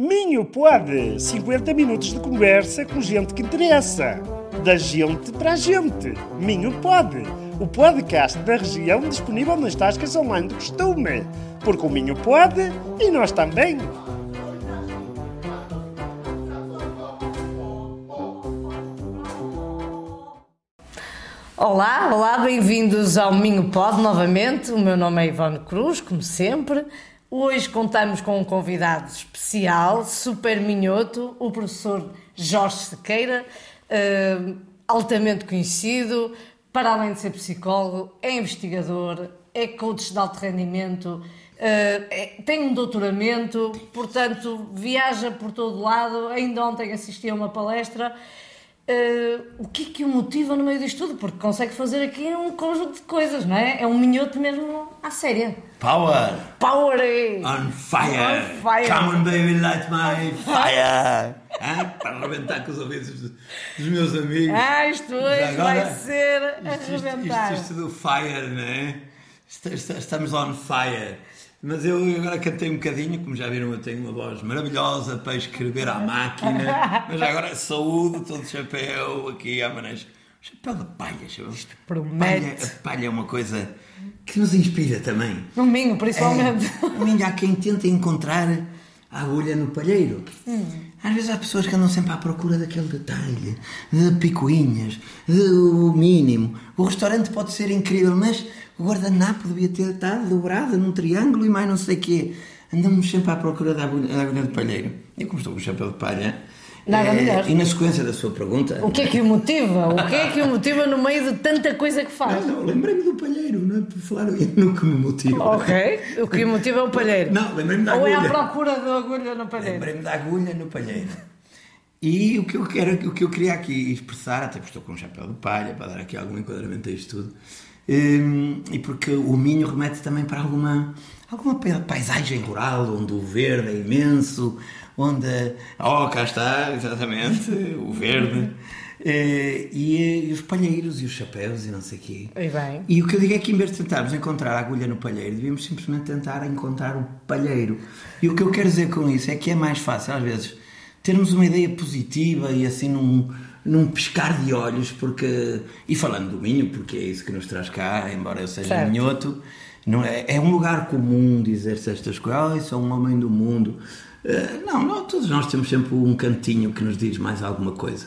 Minho pode! 50 minutos de conversa com gente que interessa. Da gente para a gente. Minho pode! O podcast da região disponível nas tascas online do costume. Porque o Minho pode e nós também. Olá, olá, bem-vindos ao Minho Pod novamente. O meu nome é Ivone Cruz, como sempre. Hoje contamos com um convidado especial, super minhoto, o professor Jorge Sequeira, uh, altamente conhecido, para além de ser psicólogo, é investigador, é coach de alto rendimento, uh, é, tem um doutoramento, portanto viaja por todo lado. Ainda ontem assisti a uma palestra Uh, o que é que o motiva no meio disto tudo? Porque consegue fazer aqui um conjunto de coisas, não é? É um minhoto mesmo à séria. Power! Power! Eh? On fire! On fire! Come on, baby, light my fire! ah, para arrebentar com os ouvidos dos, dos meus amigos. Ah, isto hoje Agora, vai ser arrebentar. Isto, isto, isto, do fire, não é? Estamos on fire. Mas eu agora cantei um bocadinho, como já viram, eu tenho uma voz maravilhosa para escrever à máquina. Mas agora saúde, todo chapéu aqui à maneira. Chapéu de palha, chapéu. Isto promete. Palha, a palha é uma coisa que nos inspira também. No Minho, principalmente. É, no Minho há quem tenta encontrar a agulha no palheiro. Hum. Às vezes há pessoas que andam sempre à procura daquele detalhe, de picuinhas, do mínimo. O restaurante pode ser incrível, mas o guardanapo devia ter estado dobrado num triângulo e mais não sei o quê. Andamos sempre à procura da agulha, da agulha de palheiro. E como estou com o chapéu de palha, Nada é, melhor. E na sequência da sua pergunta. O que é que o motiva? O que é que o motiva no meio de tanta coisa que faz? Não, não lembrei-me do palheiro, não é por falar no que me motiva. Ok, o que o motiva é o palheiro. Não, lembrei-me da Ou agulha. Ou é a procura da agulha no palheiro? Lembrei-me da agulha no palheiro. E o que eu quero, o que eu queria aqui expressar, até porque estou com um chapéu de palha para dar aqui algum enquadramento a isto tudo, e porque o Minho remete também para alguma, alguma paisagem rural, onde o verde é imenso, onde. Oh, cá está, exatamente, o verde. Eh, e, e, os palheiros e os chapéus e não sei o quê. E, bem. e o que eu digo é que em vez de tentarmos encontrar a agulha no palheiro, devíamos simplesmente tentar encontrar o palheiro. E o que eu quero dizer com isso é que é mais fácil, às vezes, termos uma ideia positiva e assim num, num pescar de olhos, porque. E falando do Minho, porque é isso que nos traz cá, embora eu seja certo. minhoto, não é, é um lugar comum dizer-se estas coisas, oh, sou um homem do mundo. Uh, não, não, todos nós temos sempre um cantinho que nos diz mais alguma coisa.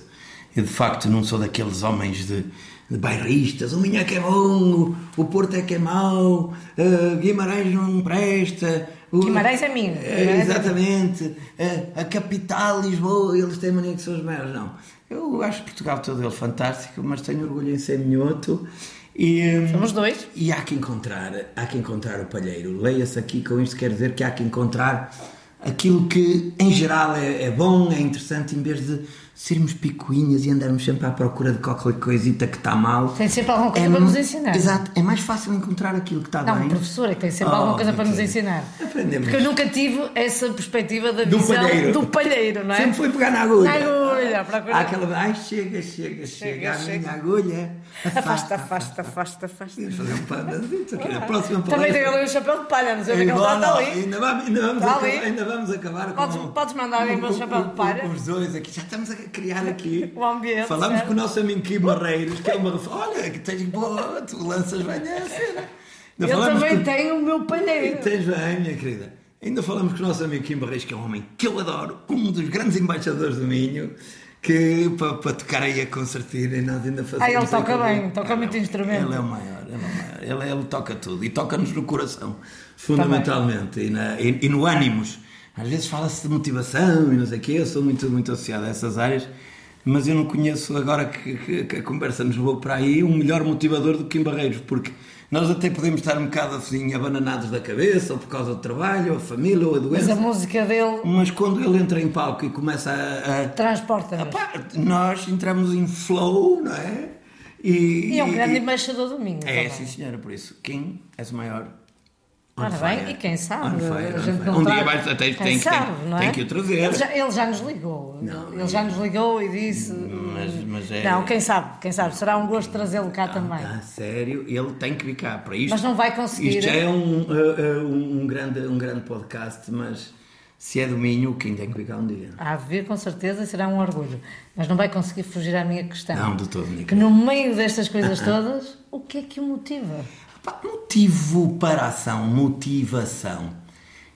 Eu de facto não sou daqueles homens de, de bairristas, o Minho é que é bom, o Porto é que é mau, uh, Guimarães não presta. O, Guimarães é minho. Uh, exatamente. Uh, a capital, Lisboa, eles têm mania que são os maiores. Não. Eu acho Portugal todo ele fantástico, mas tenho orgulho em ser minhoto. E, Somos dois. E há que encontrar, há que encontrar o palheiro. Leia-se aqui, com isto quer dizer que há que encontrar aquilo que em geral é, é, bom, é interessante, em vez de sermos picuinhas e andarmos sempre à procura de qualquer coisita que está mal. Tem sempre alguma coisa é, para nos ensinar. Exato, é mais fácil encontrar aquilo que está não, bem. Não, professor que tem sempre oh, alguma coisa para nos ensinar. Aprendemos. Porque eu nunca tive essa perspectiva da do visão palheiro. do palheiro, não é? Sempre foi pegar na agulha. Na agulha, procura. Há aquela, ai, chega, chega, chega, chega a minha agulha. Afasta, afasta, afasta, afasta. Vamos fazer um pandazito aqui na próxima Também tenho ali um chapéu de palha, não sei o que ele está ali. Ainda vamos, ainda vamos, acabar, ainda vamos acabar Podes, com... podes mandar aí o meu chapéu de palha. Os dois aqui, já estamos a criar aqui. O ambiente. Falamos certo? com o nosso amigo Kim Barreiros, que é uma... Olha, que tens boa, tu lanças bem a cena. Eu também tenho o meu palheiro. Tens bem, minha querida. Ainda falamos com o nosso amigo Kim Barreiros, que é um homem que eu adoro, um dos grandes embaixadores do Minho, que para, para tocar aí a concertina e nós ainda fazemos. Ah, ele toca bem, toca muito instrumento. Ele é o maior, ele é o maior. Ele, ele toca tudo e toca-nos no coração, fundamentalmente, e, na, e, e, no ânimos. Às vezes fala-se de motivação e não sei o quê, eu sou muito, muito associado a essas áreas, mas eu não conheço, agora que, que, que a conversa nos levou para aí, um melhor motivador do que Kim Barreiros, porque nós até podemos estar um bocado assim abananados da cabeça, ou por causa do trabalho, ou a família, ou a doença. Mas a música dele. Mas quando ele entra em palco e começa a. a Transporta-nos. Nós entramos em flow, não é? E, e é um grande embaixador do Minho. É, também. sim, senhora, por isso. Kim és o maior. Ora bem, e quem sabe? Fire, a gente um dia vai, até tem, tem, sabe, tem, é? tem que o trazer. Ele já, ele já nos ligou. Não, ele já nos ligou e disse. Mas, mas é... Não, quem sabe, quem sabe. Será um gosto trazê-lo cá também. Ah, sério, ele tem que vir cá para isto. Mas não vai conseguir. Isto já é um, uh, um, um grande, um grande podcast, mas Se é do Minho, Kim tem que ficar um dia. Há de vir com certeza será um orgulho. Mas não vai conseguir fugir à minha questão. Não, de todo, Nica. Que no meio destas coisas todas, o que é que o motiva? Motivo para a ação, motivação.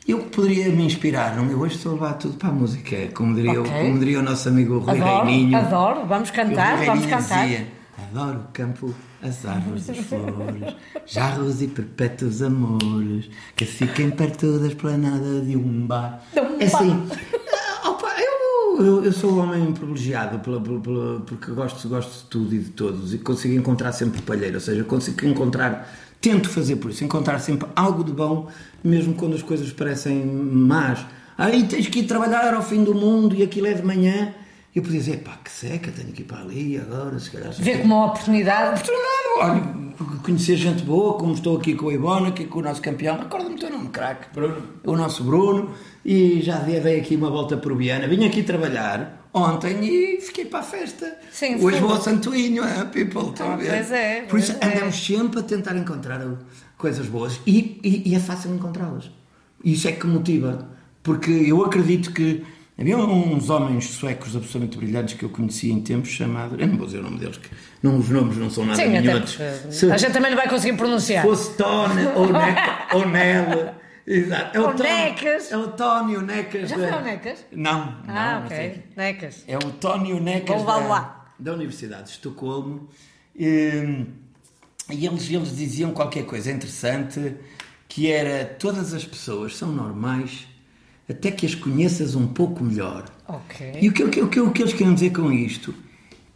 Eu poderia me inspirar, não? eu hoje estou a levar tudo para a música, como diria, Ok. o, como diria o nosso amigo Rui Adoro, Reininho. adoro. Vamos cantar, vamos cantar. dizia, Adoro o campo, as árvores, as flores, jarros e perpétuos amores, que fiquem perto da esplanada de um bar. De um É assim, eu, eu, eu sou um homem privilegiado pela, pela- pela- porque gosto, gosto de tudo e de todos e consigo encontrar sempre palheiro, ou seja, consigo encontrar, tento fazer por isso, encontrar sempre algo de bom, mesmo quando as coisas parecem más. Aí tens que ir trabalhar ao fim do mundo e aquilo é de manhã. Eu podia dizer, pá, que seca, tenho que ir para ali agora, se calhar. Vê como uma oportunidade. Olha, conhecer gente boa, como estou aqui com o Ivone, aqui com o nosso campeão, recorda-me o teu nome, craque, Bruno. O nosso Bruno, e já dei aqui uma volta por Viana. Vim aqui trabalhar ontem e fiquei para a festa. Sim, Hoje vou ao Santoinho, é, people, estão a ver? Pois é, Por isso é. andamos sempre a tentar encontrar coisas boas e, e- e é fácil encontrá-las. Isso é que motiva, porque eu acredito que havia uns homens suecos absolutamente brilhantes que eu conhecia em tempos chamados, eu não vou dizer o nome deles, que não, os nomes não são nada Sim, minhotos. Se a gente também não vai conseguir pronunciar. fosse Tone ou, Neca, ou Nel, exato. É o Tony- Necas. É o Tónio Necas. Já foi ao Necas? Não, Ah, não, ok. Necas. É o Tónio Necas da, da Universidade de Estocolmo. E, e eles, eles diziam qualquer coisa interessante, que era todas as pessoas são normais até que as conheças um pouco melhor. Ok. E o que, o, que, o, que, o que eles querem dizer com isto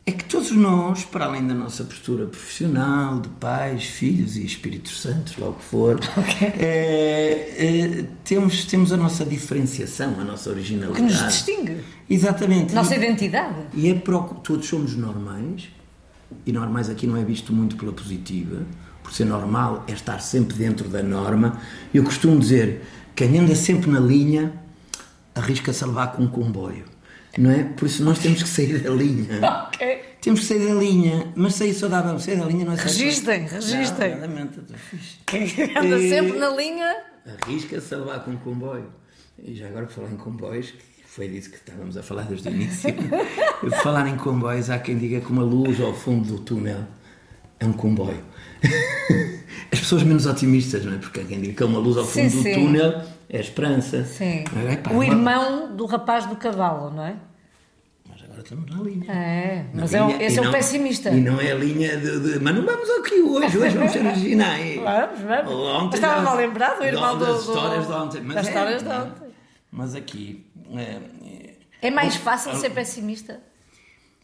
é que todos nós, para além da nossa postura profissional, de pais, filhos e Espíritos Santos, lá o que for, eh, eh, temos, temos a nossa diferenciação, a nossa originalidade. Que nos distingue. Exatamente. Nossa E- identidade. e é procu- todos somos normais, e normais aqui não é visto muito pela positiva, por ser normal é estar sempre dentro da norma. Eu costumo dizer, quem anda sempre na linha arrisca-se a levar com um comboio, não é? Por isso nós temos que sair da linha. Ok. Temos que sair da linha, mas sair saudável, sair da linha não é sair Registem, registem. Não, lamento, estou fixe. Quem anda E- sempre na linha. Arrisca-se a levar com um comboio. E já agora, por falar em comboios, foi disso que estávamos a falar desde o início. Por falar em comboios, há quem diga que uma luz ao fundo do túnel é um comboio. As pessoas menos otimistas, não é? Porque há quem diga que é uma luz ao Sim, fundo do sim. túnel é esperança. Sim. É, pá, o irmão do rapaz do cavalo, não é? Mas agora estamos na linha. É, Na mas é linha, esse e é o não- pessimista. E não é a linha de, de- Mas não vamos aqui hoje, hoje vamos ser originais. Vamos, vamos. Ontem estava mal lembrado, o irmão do- das do- histórias de ontem. Mas das é, histórias de é? ontem. Mas aqui. é, é, É mais fácil ser pessimista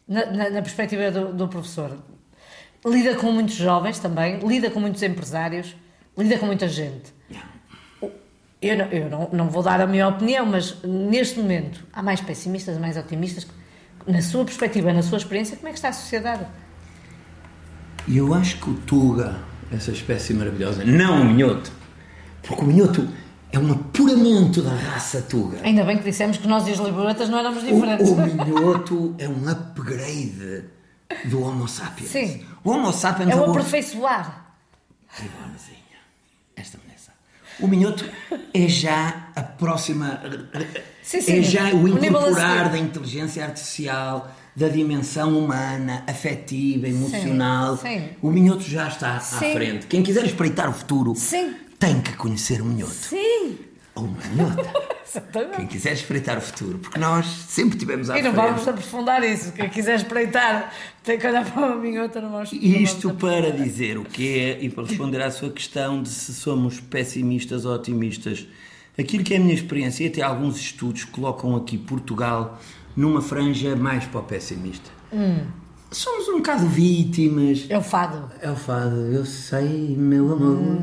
na, na- na perspectiva do, do professor. Lida com muitos jovens também, lida com muitos empresários, lida com muita gente. Eu, não, eu não, não vou dar a minha opinião, mas neste momento há mais pessimistas, mais otimistas. Na sua perspectiva, na sua experiência, como é que está a sociedade? Eu acho que o Tuga, essa espécie maravilhosa, não o minhoto, porque o minhoto é um apuramento da raça Tuga. Ainda bem que dissemos que nós e os liberatas não éramos O, diferentes. o minhoto é um upgrade do Homo sapiens. Sim. O Homo sapiens É o o- aperfeiçoar. Ivonezinha, esta mulher sabe. O minhoto é já a próxima. Sim, sim, é já o o incorporar seguir. da inteligência artificial, da dimensão humana, afetiva, emocional. sim. O minhoto já está à Sim. frente. Quem quiser espreitar o futuro Sim. tem que conhecer o minhoto. Sim, Ou uma exatamente. Quem quiser espreitar o futuro, porque nós sempre tivemos à E não frente. vamos aprofundar isso. Quem quiser espreitar tem que olhar para uma minhota, não vamos. Isto para dizer o que é e para responder à sua questão de se somos pessimistas ou otimistas. Aquilo que é a minha experiência e até alguns estudos colocam aqui Portugal numa franja mais para o pessimista. Somos um bocado vítimas. É o fado. É o fado, eu sei, meu amor,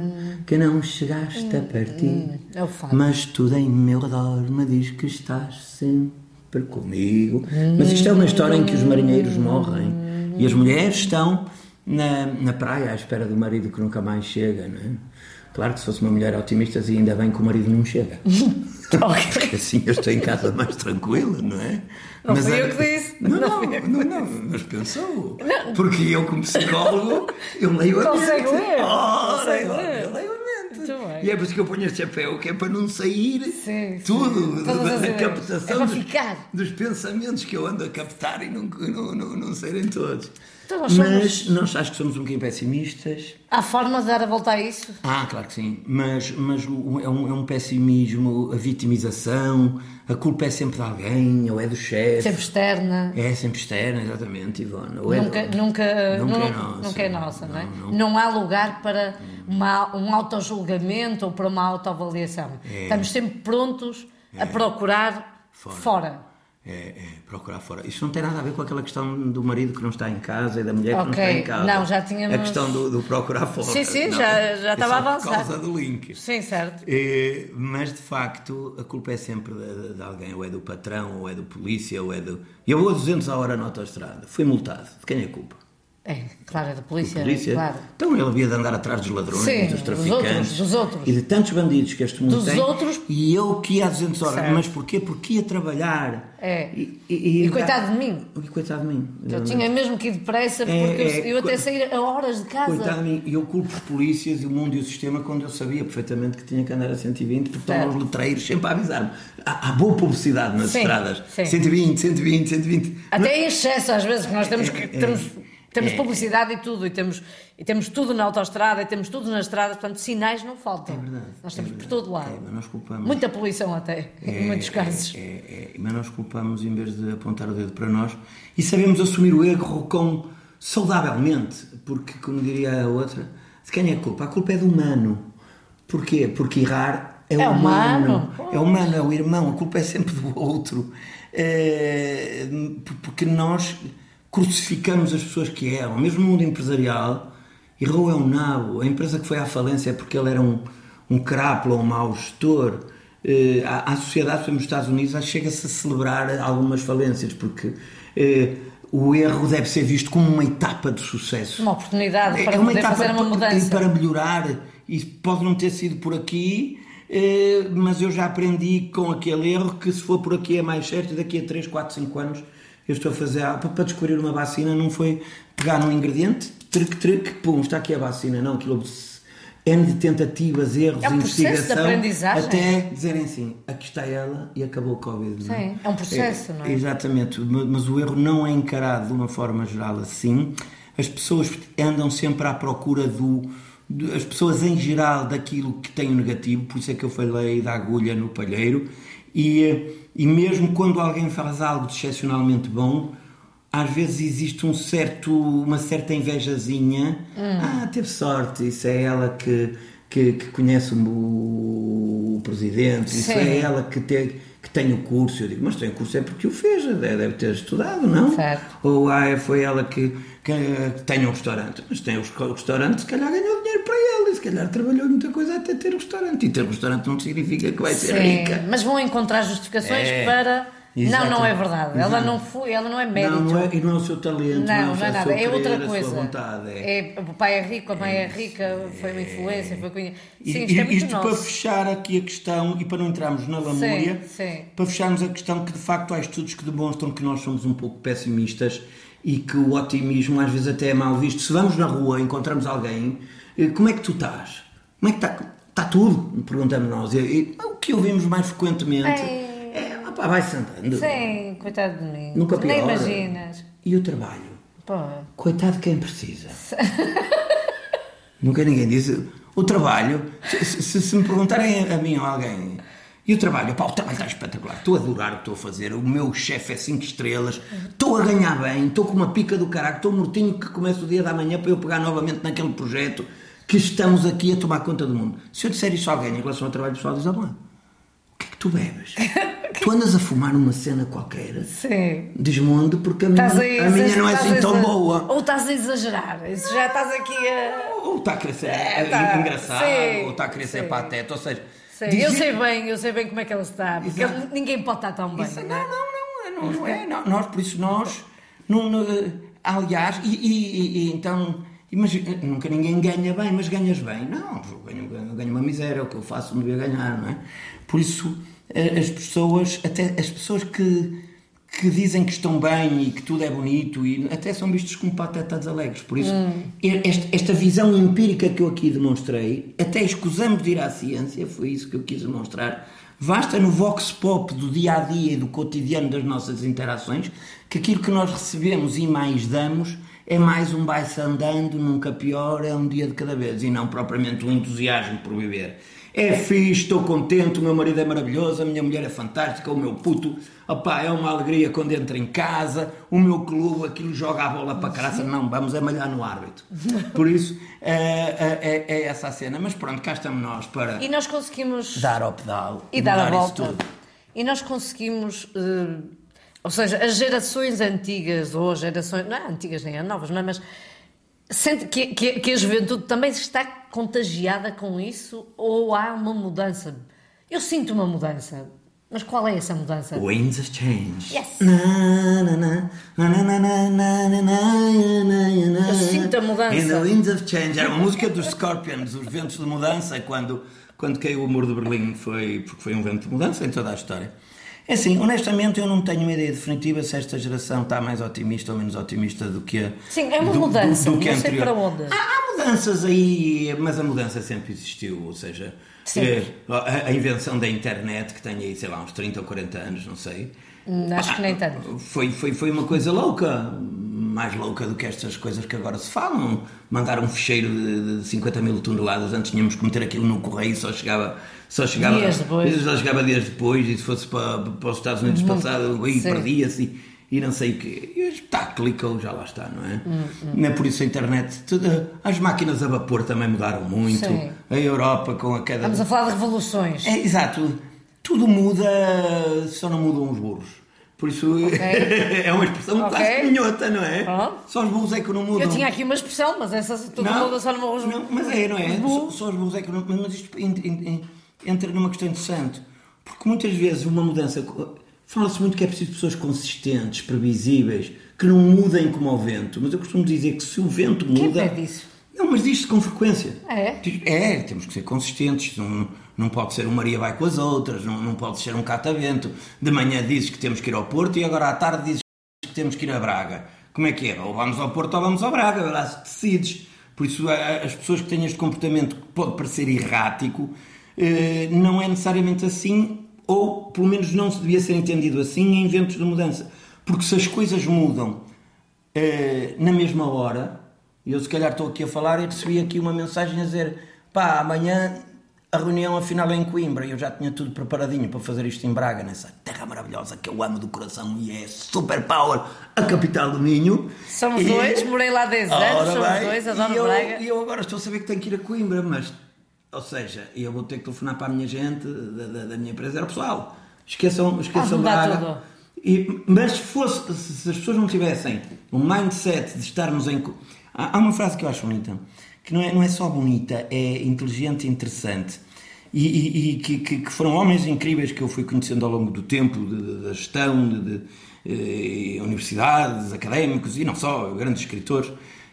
que não chegaste a partir. É o fado. Mas tudo em meu redor me diz que estás sempre comigo. Mas isto é uma história em que os marinheiros morrem e as mulheres estão na, na praia à espera do marido que nunca mais chega, não é? Claro que se fosse uma mulher otimista, ainda bem que o marido não chega. Porque assim eu estou em casa mais tranquila, não é? Não fui a- eu que disse. Não, Não não, fui não, não, mas pensou. Porque eu, como psicólogo, eu leio a Consegue mente. ler, Ora, consegue eu, leio a mente. E é por isso que eu ponho este chapéu, que é para não sair Sim, sim. tudo Todas da, da captação É dos, dos pensamentos que eu ando a captar e não, não, não, não saírem todos. Então nós Mas nós acho que somos um bocadinho pessimistas. Há forma de dar a volta a isso? Ah, claro que sim, mas, mas é, um, é um pessimismo, a vitimização, a culpa é sempre de alguém, ou é do chefe. Sempre externa. É sempre externa, exatamente, Ivone. Ou é Nunca, do- nunca, Nunca nu- é nossa. nunca é nossa, não é? Não, Não, não. há lugar para uma, um autojulgamento ou para uma autoavaliação. É. Estamos sempre prontos a procurar Fora. fora. É, é, procurar fora. Isso não tem nada a ver com aquela questão do marido que não está em casa e da mulher que não está em casa. não, já tínhamos- A questão do, do procurar fora. Sim, sim, Não, já- já é estava a só avançar. Por causa do link. Sim, certo. É, mas de facto a culpa é sempre de, de alguém, ou é do patrão, ou é do polícia, ou é do. Eu vou a 200 a hora na autostrada, fui multado. De quem é a culpa? É, claro, é da polícia. polícia. Claro. Então ele havia de andar atrás dos ladrões, Sim, dos dos traficantes. outros, dos outros. E de tantos bandidos que este mundo Dos tem. outros. E eu que ia a 200 horas. Certo. Mas porquê? Porque ia trabalhar. É. E, E coitado de mim. E coitado de mim. Eu tinha mesmo que ir depressa porque É, eu, é, eu até co- sair a horas de casa. Coitado de mim, e eu culpo os polícias e o mundo e o sistema quando eu sabia perfeitamente que tinha que andar a 120, porque estão os letreiros sempre a avisar-me. Há, há boa publicidade nas Sim, estradas. sim. 120, 120, 120. Até em excesso, às vezes, que nós temos, que, É, é, temos, temos é. publicidade e tudo, e temos, e temos tudo na autostrada, e temos tudo nas estradas, portanto, sinais não faltam. É verdade, Nós é temos por verdade. todo lado. É, mas nós culpamos. Muita poluição até, em muitos casos. É, é, mas nós culpamos em vez de apontar o dedo para nós e sabemos assumir o erro com saudavelmente, porque, como diria a outra, de quem é a culpa? A culpa é do humano. Porquê? Porque errar é, É humano. humano. É humano, é o irmão, a culpa é sempre do outro. É, porque nós crucificamos as pessoas que erram, mesmo no mundo empresarial, errou é um nabo. A empresa que foi à falência é porque ele era um, um crápula, um mau gestor. Eh, à, à sociedade, por exemplo, nos Estados Unidos, chega-se a celebrar algumas falências, porque eh, o erro deve ser visto como uma etapa de sucesso. Uma oportunidade para É uma etapa fazer uma mudança. para melhorar. E pode não ter sido por aqui, eh, mas eu já aprendi com aquele erro que se for por aqui é mais certo e daqui a 3, 4, 5 anos eu estou a fazer para descobrir uma vacina não foi pegar num ingrediente, tric, tric, pum, está aqui a vacina. Não, aquilo N de tentativas, erros, É um investigação, até dizerem assim, aqui está ela e acabou o Covid. não Sim, é um processo, não é? Exatamente, ma- mas o erro não é encarado de uma forma geral assim. As pessoas andam sempre à procura do. As pessoas em geral daquilo que tem o negativo, por isso é que eu falei da agulha no palheiro, e, e mesmo quando alguém faz algo de excepcionalmente bom, às vezes existe um certo, uma certa invejazinha. Hum. Ah, teve sorte, isso é ela que, que, que conhece o, o presidente, isso Sim. é ela que, te, que tem o curso. Eu digo, mas tem o curso é porque o fez, deve deve ter estudado, não? Certo. Ou ah, foi ela que, que, tem um restaurante. Mas tem o restaurante, se calhar ganhou dinheiro para calhar trabalhou muita coisa até ter um restaurante. E ter um restaurante não significa que vai ser Sim, rica. mas vão encontrar justificações É, para. Não, exato. não é verdade. Ela não foi, ela não é mérito. Não, não é, e não é o seu talento, Não, não, não é nada, é querer, outra a coisa. sua vontade. É. É, o pai é rico, a mãe é rica, foi uma influência, foi cunha. E- Sim, e- isto é muito isto para nosso. fechar aqui a questão e para não entrarmos na lamúria, Sim, sim. para fecharmos a questão que de facto há estudos que demonstram que nós somos um pouco pessimistas e que o otimismo às vezes até é mal visto. Se vamos na rua e encontramos alguém, como é que tu estás? Como é que está? Está tudo? Perguntamos nós. E, e o que ouvimos mais frequentemente é, pá, vai-se andando. Sim, coitado de mim. Nunca Nem piora. imaginas. E o trabalho? Pô, Coitado de quem precisa. Nunca ninguém diz. O trabalho, se, se- se me perguntarem a mim ou a alguém, e o trabalho? Pá, o trabalho está espetacular. Estou a adorar o que estou a fazer. O meu chefe é 5 estrelas. Estou a ganhar bem. Estou com uma pica do caralho. Estou mortinho que começa o dia da manhã para eu pegar novamente naquele projeto que estamos aqui a tomar conta do mundo. Se eu disser isso a alguém em relação ao trabalho pessoal, diz: "Ah, bom, o que é que tu bebes? tu andas a fumar numa cena qualquer? sim. Diz-me onde, porque a minha, a, a minha não é assim a tão boa. Ou estás a exagerar. Isso já estás aqui a. Ou está a querer ser É, tá. engraçado, Sim, ou está a querer ser sim. pateta, ou seja... Dizer- Eu sei bem, eu sei bem como é que ela está. Porque Exato. ninguém pode estar tão bem. Isso- não não, é? não, não, não, não é. não, nós, por isso nós, não, não, aliás, e, e- e- e então, imagina, nunca ninguém ganha bem, mas ganhas bem. Não, eu ganho, eu ganho uma miséria, é o que eu faço, não devia ganhar, não é? Por isso, eh, as pessoas, até as pessoas que, que dizem que estão bem e que tudo é bonito e até são vistos como patetas alegres. Por isso, esta, esta visão empírica que eu aqui demonstrei, até escusamos de ir à ciência, foi isso que eu quis demonstrar. Basta no vox pop do dia a dia e do cotidiano das nossas interações que aquilo que nós recebemos e mais damos é mais um vai-se andando, nunca pior, é um dia de cada vez e não propriamente um entusiasmo por viver. É fixe, estou contente, o meu marido é maravilhoso, a minha mulher é fantástica, o meu puto, opá, é uma alegria quando entra em casa, o meu clube, aquilo joga a bola para caraça, não, vamos amalhar no árbitro. Por isso, é, é, é- é essa a cena. Mas pronto, cá estamos nós para E nós conseguimos. dar ao pedal e dar a volta. E nós conseguimos, eh, ou seja, as gerações antigas, ou as gerações. Não é antigas nem é novas, não é? Mas sente que, que, que a juventude também está contagiada com isso ou há uma mudança? Eu sinto uma mudança. Mas qual é essa mudança? Winds of Change. Yes. Eu sinto a mudança. In the Winds of Change. Era uma música dos Scorpions, os ventos de mudança, quando, quando caiu o muro de Berlim, foi, porque foi um vento de mudança em toda a história. É assim, honestamente eu não tenho uma ideia definitiva se esta geração está mais otimista ou menos otimista do que a Sim, é uma do- do- mudança, do que a não sei anterior. para onde. Há, há mudanças aí, mas a mudança sempre existiu, ou seja, eh, a, a invenção da internet, que tem aí, sei lá, uns 30 ou 40 anos, não sei. Hum, Acho que nem tanto. Foi, foi, foi uma coisa louca, mais louca do que estas coisas que agora se falam. Mandar um fecheiro de, de 50 mil toneladas, antes tínhamos que meter aquilo no correio e só chegava, só chegava Dias depois. Só chegava dias depois e se fosse para, para os Estados Unidos Muito- passado, aí perdia-se e, não sei o quê. E hoje, tá, clicou, já lá está, não é? Hum, Não é por isso a internet. tudo- as máquinas a vapor também mudaram muito. Sim. A Europa com a queda. Estamos a falar de revoluções. É, exato. Tudo muda, só não mudam os burros. Por isso é uma expressão Ok. quase minhota, não é? Pronto. Só os burros é que não mudam. Eu tinha aqui uma expressão, mas essa todo mundo só não me não, mas é, não é? Só, só os burros é que não. Mas isto en- en- en- entra numa questão interessante. Porque muitas vezes uma mudança. Fala-se muito que é preciso pessoas consistentes, previsíveis, que não mudem como ao vento. Mas eu costumo dizer que se o vento Quem muda. pede isso? Não, mas diz-se com frequência. É? É, temos que ser consistentes. Não, não pode ser um Maria vai com as outras, não, não pode ser um catavento. De manhã dizes que temos que ir ao Porto e agora à tarde dizes que temos que ir a Braga. Como é que é? Ou vamos ao Porto ou vamos a Braga, lá se decides. Por isso, as pessoas que têm este comportamento que pode parecer errático, eh, não é necessariamente assim, ou pelo menos não se devia ser entendido assim em eventos de mudança. Porque se as coisas mudam eh, na mesma hora, eu se calhar estou aqui a falar e recebi aqui uma mensagem a dizer pá, amanhã a reunião afinal é em Coimbra e eu já tinha tudo preparadinho para fazer isto em Braga, nessa terra maravilhosa que eu amo do coração e é super power, a capital do Minho. Somos E- dois, morei lá 10 anos, somos bem, dois, adoro e eu, Braga. E eu agora estou a saber que tenho que ir a Coimbra, mas, ou seja, eu vou ter que telefonar para a minha gente da, da- da minha empresa. Era pessoal, esqueçam, esqueçam mudar Braga. tudo. E, mas se, fosse, se as pessoas não tivessem um mindset de estarmos em. Há, há uma frase que eu acho bonita, que não é, não é só bonita, é inteligente e interessante. E, e- e que, que- foram homens incríveis que eu fui conhecendo ao longo do tempo, da gestão, de, de, eh, universidades, académicos e não só, grandes escritores,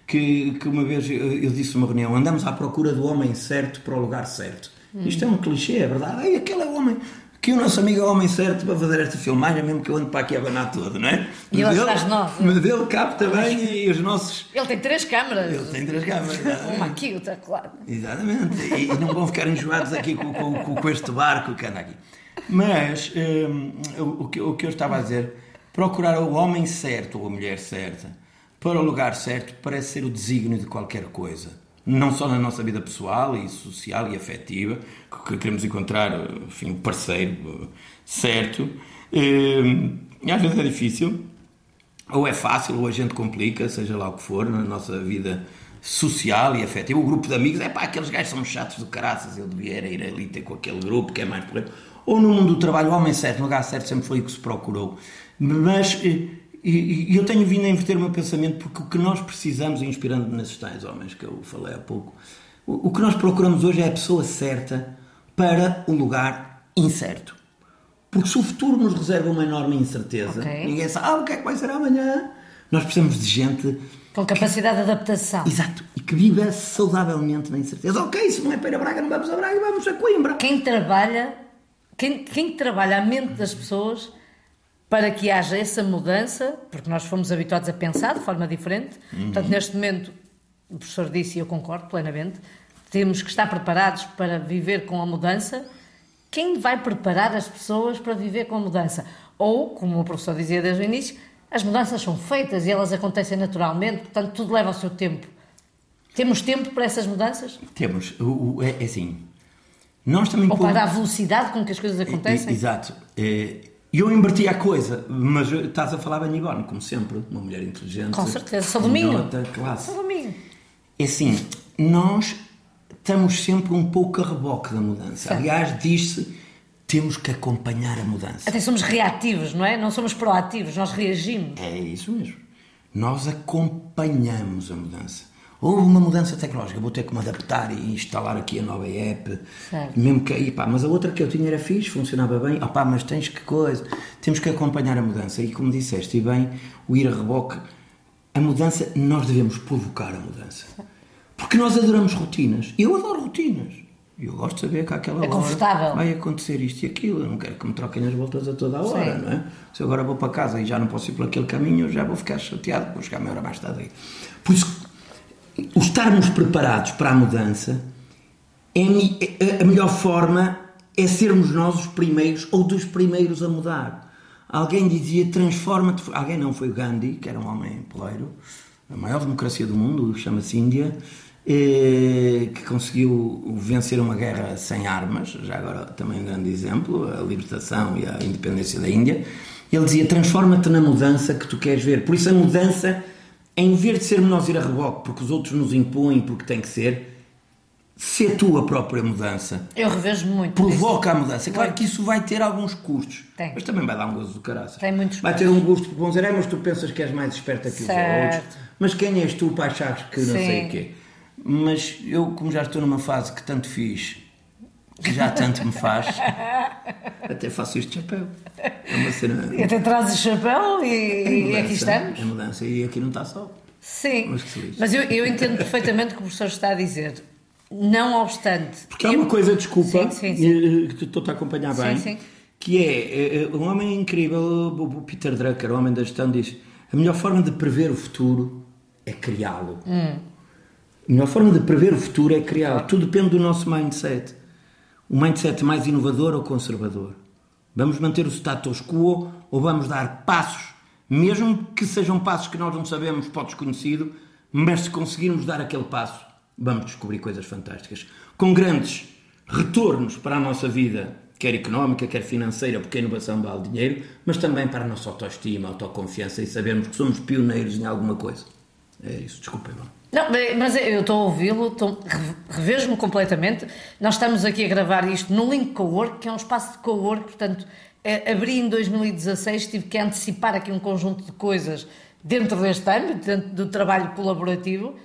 que, que uma vez eu, eu disse numa reunião: andamos à procura do homem certo para o lugar certo. Isto é um clichê, é verdade. Ei, aquele é o homem. Que o nosso amigo é o homem certo para fazer esta filmagem, mesmo que eu ande para aqui a abanar todo, não é? E ele Mas atrás de nós. Mas ele capta bem e os nossos. Ele tem três câmaras. Ele tem três câmaras. Uma aqui, outra claro. Exatamente. E, não vão ficar enjoados aqui com, com- com- este barco que anda aqui. Mas o, o que, o que eu estava a dizer, procurar o homem certo ou a mulher certa para o lugar certo parece ser o desígnio de qualquer coisa. Não só na nossa vida pessoal e social e afetiva, que queremos encontrar enfim, o parceiro eh, certo. E às vezes é difícil, ou é fácil ou a gente complica, seja lá o que for, na nossa vida social e afetiva. O grupo de amigos, é pá, aqueles gajos são chatos do caraças, eu devia ir ali ter com aquele grupo que é mais porreiro. Ou no mundo do trabalho, o homem certo, no lugar certo sempre foi o que se procurou. Mas e, e- eu tenho vindo a inverter o meu pensamento porque o que nós precisamos, e inspirando nesses tais homens que eu falei há pouco, o, o que nós procuramos hoje é a pessoa certa para o lugar incerto. Porque se o futuro nos reserva uma enorme incerteza, Ok. ninguém sabe ah, o que é que vai ser amanhã. Nós precisamos de gente, Com capacidade de adaptação. exato, e que viva saudavelmente na incerteza. Ok, se não é para ir a Braga, não vamos a Braga, vamos a Coimbra. Quem trabalha, quem, quem trabalha a mente das pessoas para que haja essa mudança, porque nós fomos habituados a pensar de forma diferente. Uhum. Portanto, neste momento, o professor disse e eu concordo plenamente, temos que estar preparados para viver com a mudança. Quem vai preparar as pessoas para viver com a mudança? Ou, como o professor dizia desde o início, as mudanças são feitas e elas acontecem naturalmente, portanto, tudo leva o seu tempo. Temos tempo para essas mudanças? Temos. O, o- é, é assim. Nós também Ou podemos- para a velocidade com que as coisas acontecem? E- Exato. É, Eu inverti a coisa, mas estás a falar bem Ivone, como sempre, uma mulher inteligente. Com certeza, domingo. nota, classe. Só domingo. É assim, nós estamos sempre um pouco a reboque da mudança. Certo. Aliás, diz-se temos que acompanhar a mudança. Até somos reativos, não é? Não somos proativos, nós reagimos. É isso mesmo. Nós acompanhamos a mudança. Houve uma mudança tecnológica, vou ter que me adaptar e instalar aqui a nova app. Certo. Mesmo que, e pá, mas a outra que eu tinha era fixe, funcionava bem. Ah pá, mas tens que coisa. Temos que acompanhar a mudança. E como disseste, e bem, o ir a reboque, a mudança, nós devemos provocar a mudança. Porque nós adoramos rotinas. Eu adoro rotinas. Eu gosto de saber que àquela É hora vai acontecer isto e aquilo. Eu não quero que me troquem as voltas a toda a hora, Sim. não é? Se eu agora vou para casa e já não posso ir por aquele caminho, eu já vou ficar chateado por chegar meia hora mais tarde aí. Por isso, o estarmos preparados para a mudança é, mi- é- a melhor forma é sermos nós os primeiros ou dos primeiros a mudar. Alguém dizia transforma-te. Alguém não foi o Gandhi, que era um homem poleiro, a maior democracia do mundo, chama-se Índia, eh, que conseguiu vencer uma guerra sem armas, já agora também um grande exemplo, a libertação e a independência da Índia. Ele dizia: transforma-te na mudança que tu queres ver. Por isso, a mudança, em vez de sermos nós ir a reboque porque os outros nos impõem, porque tem que ser, ser tu a própria mudança. Eu revejo muito. Provoca a mudança. Claro que isso vai ter alguns custos. Tem. Mas também vai dar um gozo do caraças. Tem muitos Vai ter um gosto porque vão dizer, é, mas tu pensas que és mais esperta que os Certo. outros. Mas quem és tu para achares que não sei Sim. o quê? Mas eu, como já estou numa fase que tanto fiz, que já tanto me faz, até faço este chapéu. É uma cena. E até traz o chapéu e, e aqui mudança, estamos. É mudança e aqui não está só. Sim, Mas que feliz. mas eu, eu entendo perfeitamente o que o professor está a dizer. Não obstante. Porque há eu- uma coisa, desculpa, Sim, sim, sim. eh, que estou a acompanhar Sim, bem, sim. que é eh, eh, um homem incrível, o o Peter Drucker, o homem da gestão, diz: a melhor forma de prever o futuro é criá-lo. Hum. A melhor forma de prever o futuro é criá-lo. Tudo depende do nosso mindset. O mindset mais inovador ou conservador? Vamos manter o status quo ou vamos dar passos, mesmo que sejam passos que nós não sabemos para o desconhecido, mas se conseguirmos dar aquele passo, vamos descobrir coisas fantásticas. Com grandes retornos para a nossa vida, quer económica, quer financeira, porque a inovação vale dinheiro, mas também para a nossa autoestima, autoconfiança e sabermos que somos pioneiros em alguma coisa. É isso, desculpa, Ivan. Não, mas eu estou a ouvi-lo, revejo-me completamente. Nós estamos aqui a gravar isto no Link Cowork, que é um espaço de cowork, portanto, eh, abri em 2016, tive que antecipar aqui um conjunto de coisas dentro deste âmbito, dentro do trabalho colaborativo,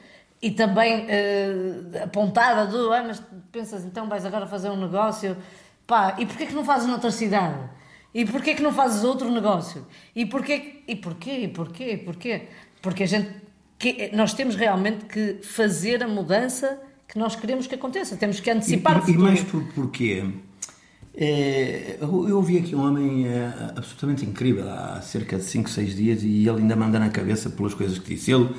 e também eh, apontada do, ah, mas pensas, então vais agora fazer um negócio, pá, e porquê que não fazes noutra cidade? E porquê que não fazes outro negócio? E porquê, e porquê, e porquê, e porquê? Porque a gente que nós temos realmente que fazer a mudança que nós queremos que aconteça. Temos que antecipar o e, e futuro. mais por, porquê? É, eu, eu ouvi aqui um homem é, absolutamente incrível há cerca de 5, 6 dias e ele ainda manda na cabeça pelas coisas que disse. Ele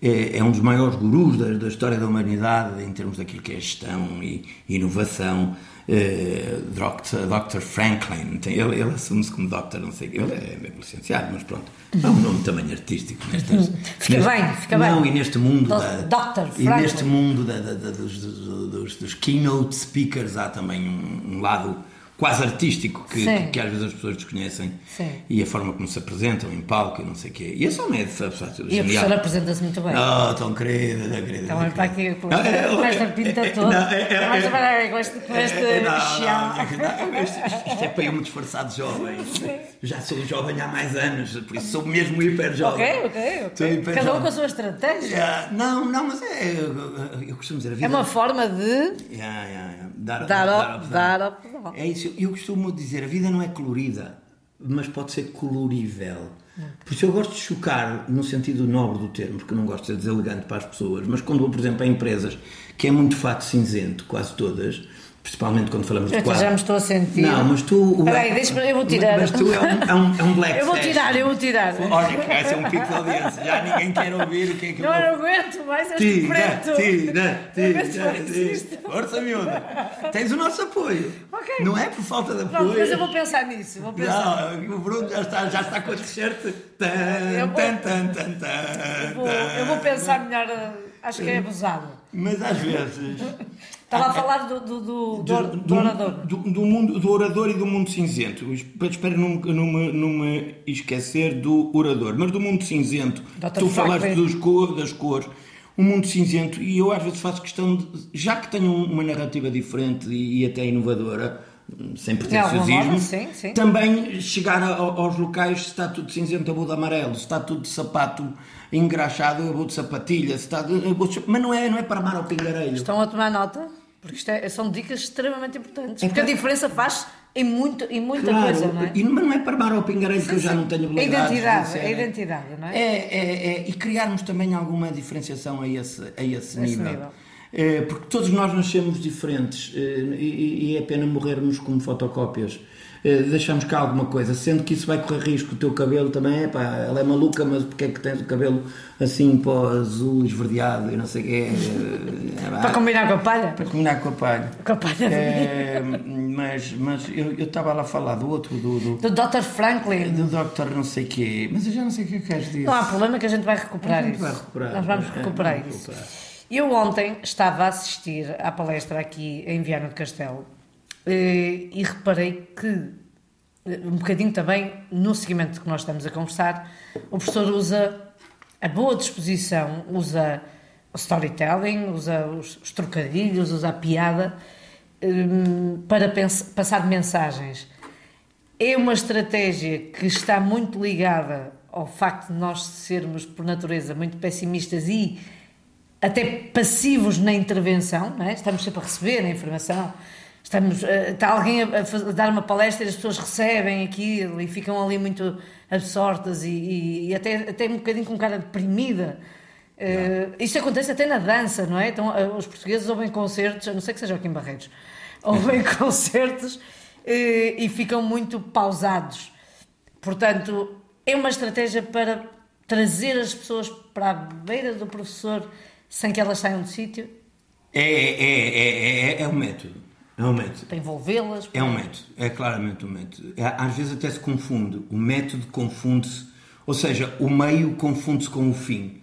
é, é um dos maiores gurus da, da história da humanidade em termos daquilo que é gestão e inovação. É, Dr. Dr. Franklin, tem, ele, ele assume-se como Dr. não sei ele é licenciado, mas pronto, é um nome também artístico. Nestas, Fica bem, fica bem. não, e neste mundo Do- da, Dr. e neste mundo da- da- da- dos, dos- dos- dos keynote speakers há também um, um lado quase artístico que, que, que às vezes as pessoas desconhecem Sim. e a forma como se apresentam em palco e não sei o quê. E esse homem é de facto E a genial. professora apresenta-se muito bem. Oh, tão querida, tão querida. Então, olha para aqui com Não, é- com esta é- pinta é- toda. é- é- é- agora com este, com este É, não, chão. isto, é para eu me disfarçar de jovem. Já sou jovem há mais anos, por isso sou mesmo hiper jovem. Ok, ok, ok. Cada um com a sua estratégia. Yeah, Não, não, mas é. Eu, eu costumo dizer a vida. É uma forma de Yeah, yeah, yeah. Dar, dar ao- opção. dar opção. É isso, eu costumo dizer, a vida não é colorida, mas pode ser colorível. Por isso eu gosto de chocar no sentido nobre do termo, porque não gosto de ser deselegante para as pessoas, mas quando vou, por exemplo, a empresas que é muito fato cinzento, quase todas, Principalmente quando falamos Eu de quadro. já me estou a sentir. Não, mas tu. Peraí, deixa-me, eu vou tirar. Mas tu é um, é um, é um black Eu vou fashion. tirar, eu vou tirar. Olha, que vai ser um pico de audiência. Já ninguém quer ouvir o que é que eu Não, vou não aguento mais este Tira, preto. tira, tira, tira. Força, miúda. Tens o nosso apoio. Ok. Não é por falta de apoio. Pronto, mas eu vou pensar nisso. Vou pensar. Não, o Bruno já está, já está com a t-shirt. Eu Tan, vou- Eu eu pensar melhor. Acho que é abusado. Mas às vezes. Estava a falar do, do, do, do, do orador. do, do mundo, do orador e do mundo cinzento. Espero não, não, me, não me esquecer do orador, mas do mundo cinzento. Dr. Tu falaste dos cor, das cores. O mundo cinzento, e eu às vezes faço questão, de, já que tenho uma narrativa diferente e, e até inovadora, sem sim. também chegar a- aos locais, se está tudo cinzento, eu vou de amarelo, se está tudo de sapato engraxado, eu vou de sapatilha, se está de, vou de- mas não é, não é para amar ao pingarelho. Estão a tomar nota? Porque isto é- são dicas extremamente importantes. É Porque a diferença faz em, muito, em muita Claro, coisa, não é? e mas não é para amar ao pingarelho que eu já não tenho A habilidades. identidade, isso é- a identidade, não é? É, é, é, e criarmos também alguma diferenciação a esse, a esse, nível. nível. É, porque todos nós nascemos diferentes é, e, e é pena morrermos como fotocópias. É, deixamos cá alguma coisa, sendo que isso vai correr risco. O teu cabelo também é pá, ela é maluca, mas porque é que tens o cabelo assim pó azul, esverdeado e não sei o quê? É, pá, Para combinar com a palha? para combinar com a palha. Com a palha. É, mas mas eu estava lá a falar do outro, do, do, Do Dr. Franklin. do Dr. não sei quê, mas eu já não sei o que é que queres dizer. Não há problema que a gente vai recuperar A gente isso. vai recuperar. Nós vamos É, recuperar vamos isso. recuperar. Eu ontem estava a assistir à palestra aqui em Viana do Castelo eh, e reparei que, eh, um bocadinho também no seguimento que nós estamos a conversar, o professor usa a boa disposição, usa o storytelling, usa os, os trocadilhos, usa a piada hum, para pens- passar mensagens. É uma estratégia que está muito ligada ao facto de nós sermos, por natureza, muito pessimistas e até passivos na intervenção, é? estamos sempre a receber a informação, estamos, eh, está alguém a, a dar uma palestra e as pessoas recebem aquilo e ficam ali muito absortas e, e- e até, até um bocadinho com cara deprimida. Eh, isto acontece até na dança, não é? Então, eh, os portugueses ouvem concertos, a não sei que seja aqui em Barreiros, ouvem concertos eh, e ficam muito pausados. Portanto, é uma estratégia para trazer as pessoas para a beira do professor sem que elas saiam do sítio, É, é, é, é, é um método. É um método. para envolvê-las. É um método. É claramente um método. É, Às vezes até se confunde. O método confunde-se. Ou seja, o meio confunde-se com o fim.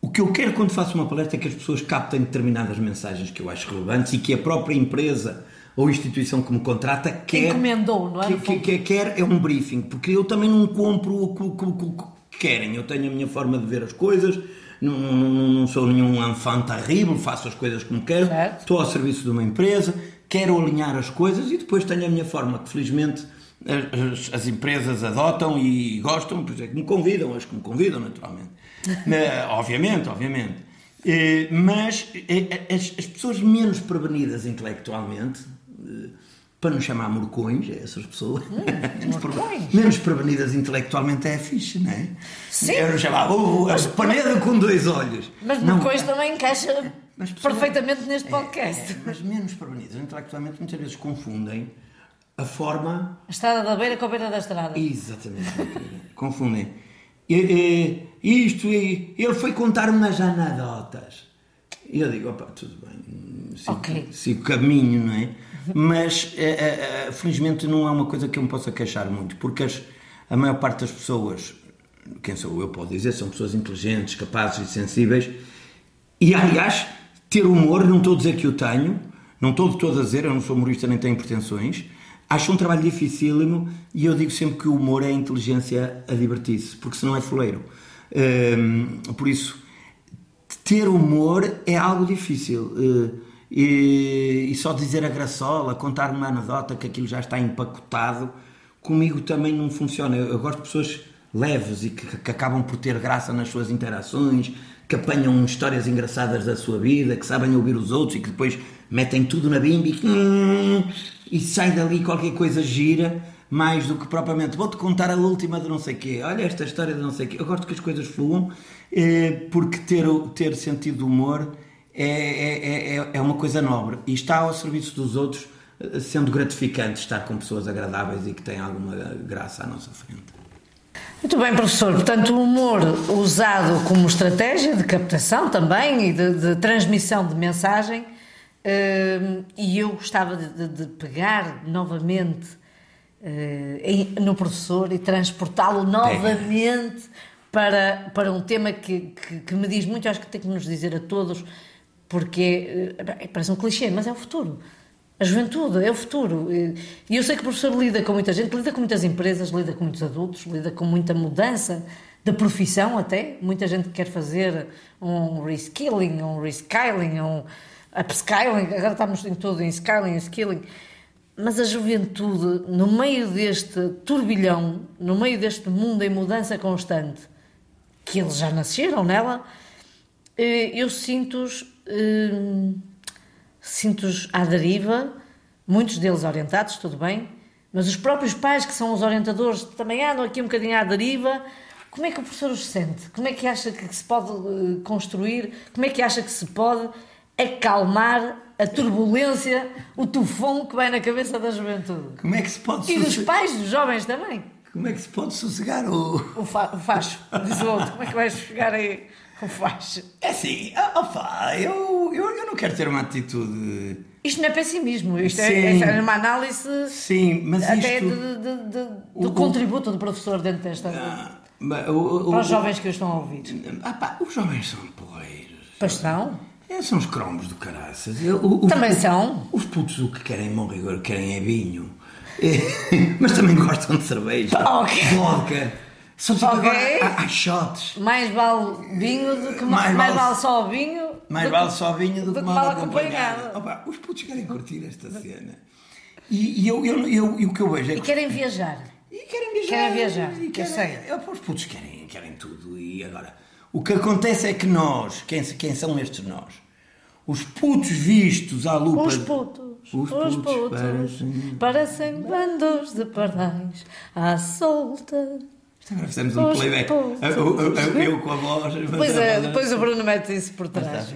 O que eu quero quando faço uma palestra é que as pessoas captem determinadas mensagens que eu acho relevantes e que a própria empresa ou instituição que me contrata quer. Encomendou, não é? que, que, quer é um briefing, porque eu também não compro o que, que querem. Eu tenho a minha forma de ver as coisas, não, não, não sou nenhum enfant terrível, faço as coisas como quero, Certo. estou ao serviço de uma empresa, quero alinhar as coisas e depois tenho a minha forma, que felizmente as, as empresas adotam e gostam, por exemplo, que me convidam, as que me convidam, naturalmente. Eh, obviamente, obviamente. Eh, mas eh, as, as pessoas menos prevenidas intelectualmente, para não chamar morcões, é essas pessoas, menos, pre- morcões. menos prevenidas intelectualmente é fixe, não é? Sim. Eu não chamava, oh, a panela com dois olhos. Mas Não, depois também encaixa Mas perfeitamente neste podcast. é, mas menos prevenidas intelectualmente muitas vezes confundem a forma. A estrada da beira com a beira da estrada. Exatamente. confundem. E, e, isto, e, ele foi contar-me nas anedotas. E eu digo, opa, tudo bem, sigo, Ok. sigo caminho, não é? Mas, eh, felizmente, não é uma coisa que eu me possa queixar muito, porque as- a maior parte das pessoas, quem sou eu, pode dizer, são pessoas inteligentes, capazes e sensíveis, e, aliás, ter humor, não estou a dizer que o tenho, não estou de todo a dizer, eu não sou humorista nem tenho pretensões, acho um trabalho dificílimo e eu digo sempre que o humor é a inteligência a divertir-se, porque senão é foleiro. Hum, por isso, ter humor é algo difícil. eh, e, e só dizer a graçola, contar uma anedota que aquilo já está empacotado, comigo também não funciona. Eu, eu gosto de pessoas leves e que, que acabam por ter graça nas suas interações, que apanham histórias engraçadas da sua vida, que sabem ouvir os outros e que depois metem tudo na bimbi e, hum, e sai dali qualquer coisa gira mais do que propriamente vou-te contar a última de não sei quê, olha esta história de não sei quê. Eu gosto que as coisas fluam, eh, porque ter, ter sentido de humor é, é, é, é uma coisa nobre e está ao serviço dos outros eh, sendo gratificante estar com pessoas agradáveis e que têm alguma graça à nossa frente. Muito bem, professor. Portanto, o humor usado como estratégia de captação também e de, de transmissão de mensagem. Uh, e eu gostava de, de, pegar novamente uh, no professor e transportá-lo novamente para, para um tema que, que, que, me diz muito, acho que tem que nos dizer a todos, porque uh, parece um clichê, mas é o futuro. A juventude é o futuro. E eu sei que o professor lida com muita gente, lida com muitas empresas, lida com muitos adultos, lida com muita mudança da profissão até. Muita gente quer fazer um reskilling, um reskilling, um upskilling. Agora estamos em tudo em skilling, skilling. Mas a juventude, no meio deste turbilhão, no meio deste mundo em mudança constante, que eles já nasceram nela, eh, eu sinto-os eh, sinto-os à deriva, muitos deles orientados, tudo bem, mas os próprios pais, que são os orientadores, também andam aqui um bocadinho à deriva. Como é que o professor os sente? Como é que acha que se pode eh, construir? Como é que acha que se pode acalmar a turbulência, o tufão que vai na cabeça da juventude? Como é que se pode E dos pais, dos jovens também. Como é que se pode sossegar o. O, fa o facho, diz o outro. Como é que vais chegar aí facho? É assim, opa, eu, eu, eu não quero ter uma atitude. Isto não é pessimismo, isto é, é, uma análise. Sim, mas até isto... de, de, de, do o, contributo do professor dentro desta. Ah, o, para os jovens que o estão a ouvir. Ah, pá, os jovens são poeiros. Pois são. É, são os cromos do caraças. Também são. Os putos o que querem, bom rigor, querem é vinho. mas também gostam de cerveja, okay. vodka. Só okay. agora há, shots. Mais vale vinho do que mais, mais vale, vale, só vinho. Mais vale só vinho do, do que mal acompanhado. acompanhado. Opa, os putos querem curtir esta cena. E, e eu, eu, eu, eu, o que eu vejo é que. E querem viajar. E querem viajar. Querem viajar. E querem, eu sei. Os putos querem, querem tudo. E agora, o que acontece é que nós, quem, quem são estes nós? Os putos vistos à lupa. Os putos. Os, os putos, parecem... parecem bandos de pardais à solta. Agora fizemos um playback. Eu, eu, eu, com a voz. Pois é, depois o Bruno mete isso por trás.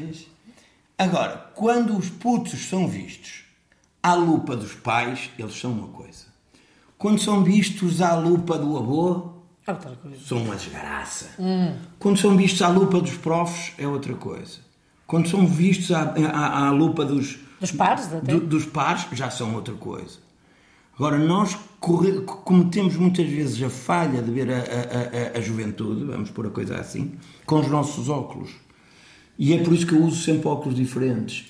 Agora, quando os putos são vistos à lupa dos pais, eles são uma coisa. Quando são vistos à lupa do avô, outra coisa. são uma desgraça. Hum. Quando são vistos à lupa dos profs, é outra coisa. Quando são vistos à, à, à lupa dos, dos pares. Do, dos pares, já são outra coisa. Agora, nós corre, cometemos muitas vezes a falha de ver a, a, a, a, juventude, vamos pôr a coisa assim, com os nossos óculos. E é por isso que eu uso sempre óculos diferentes.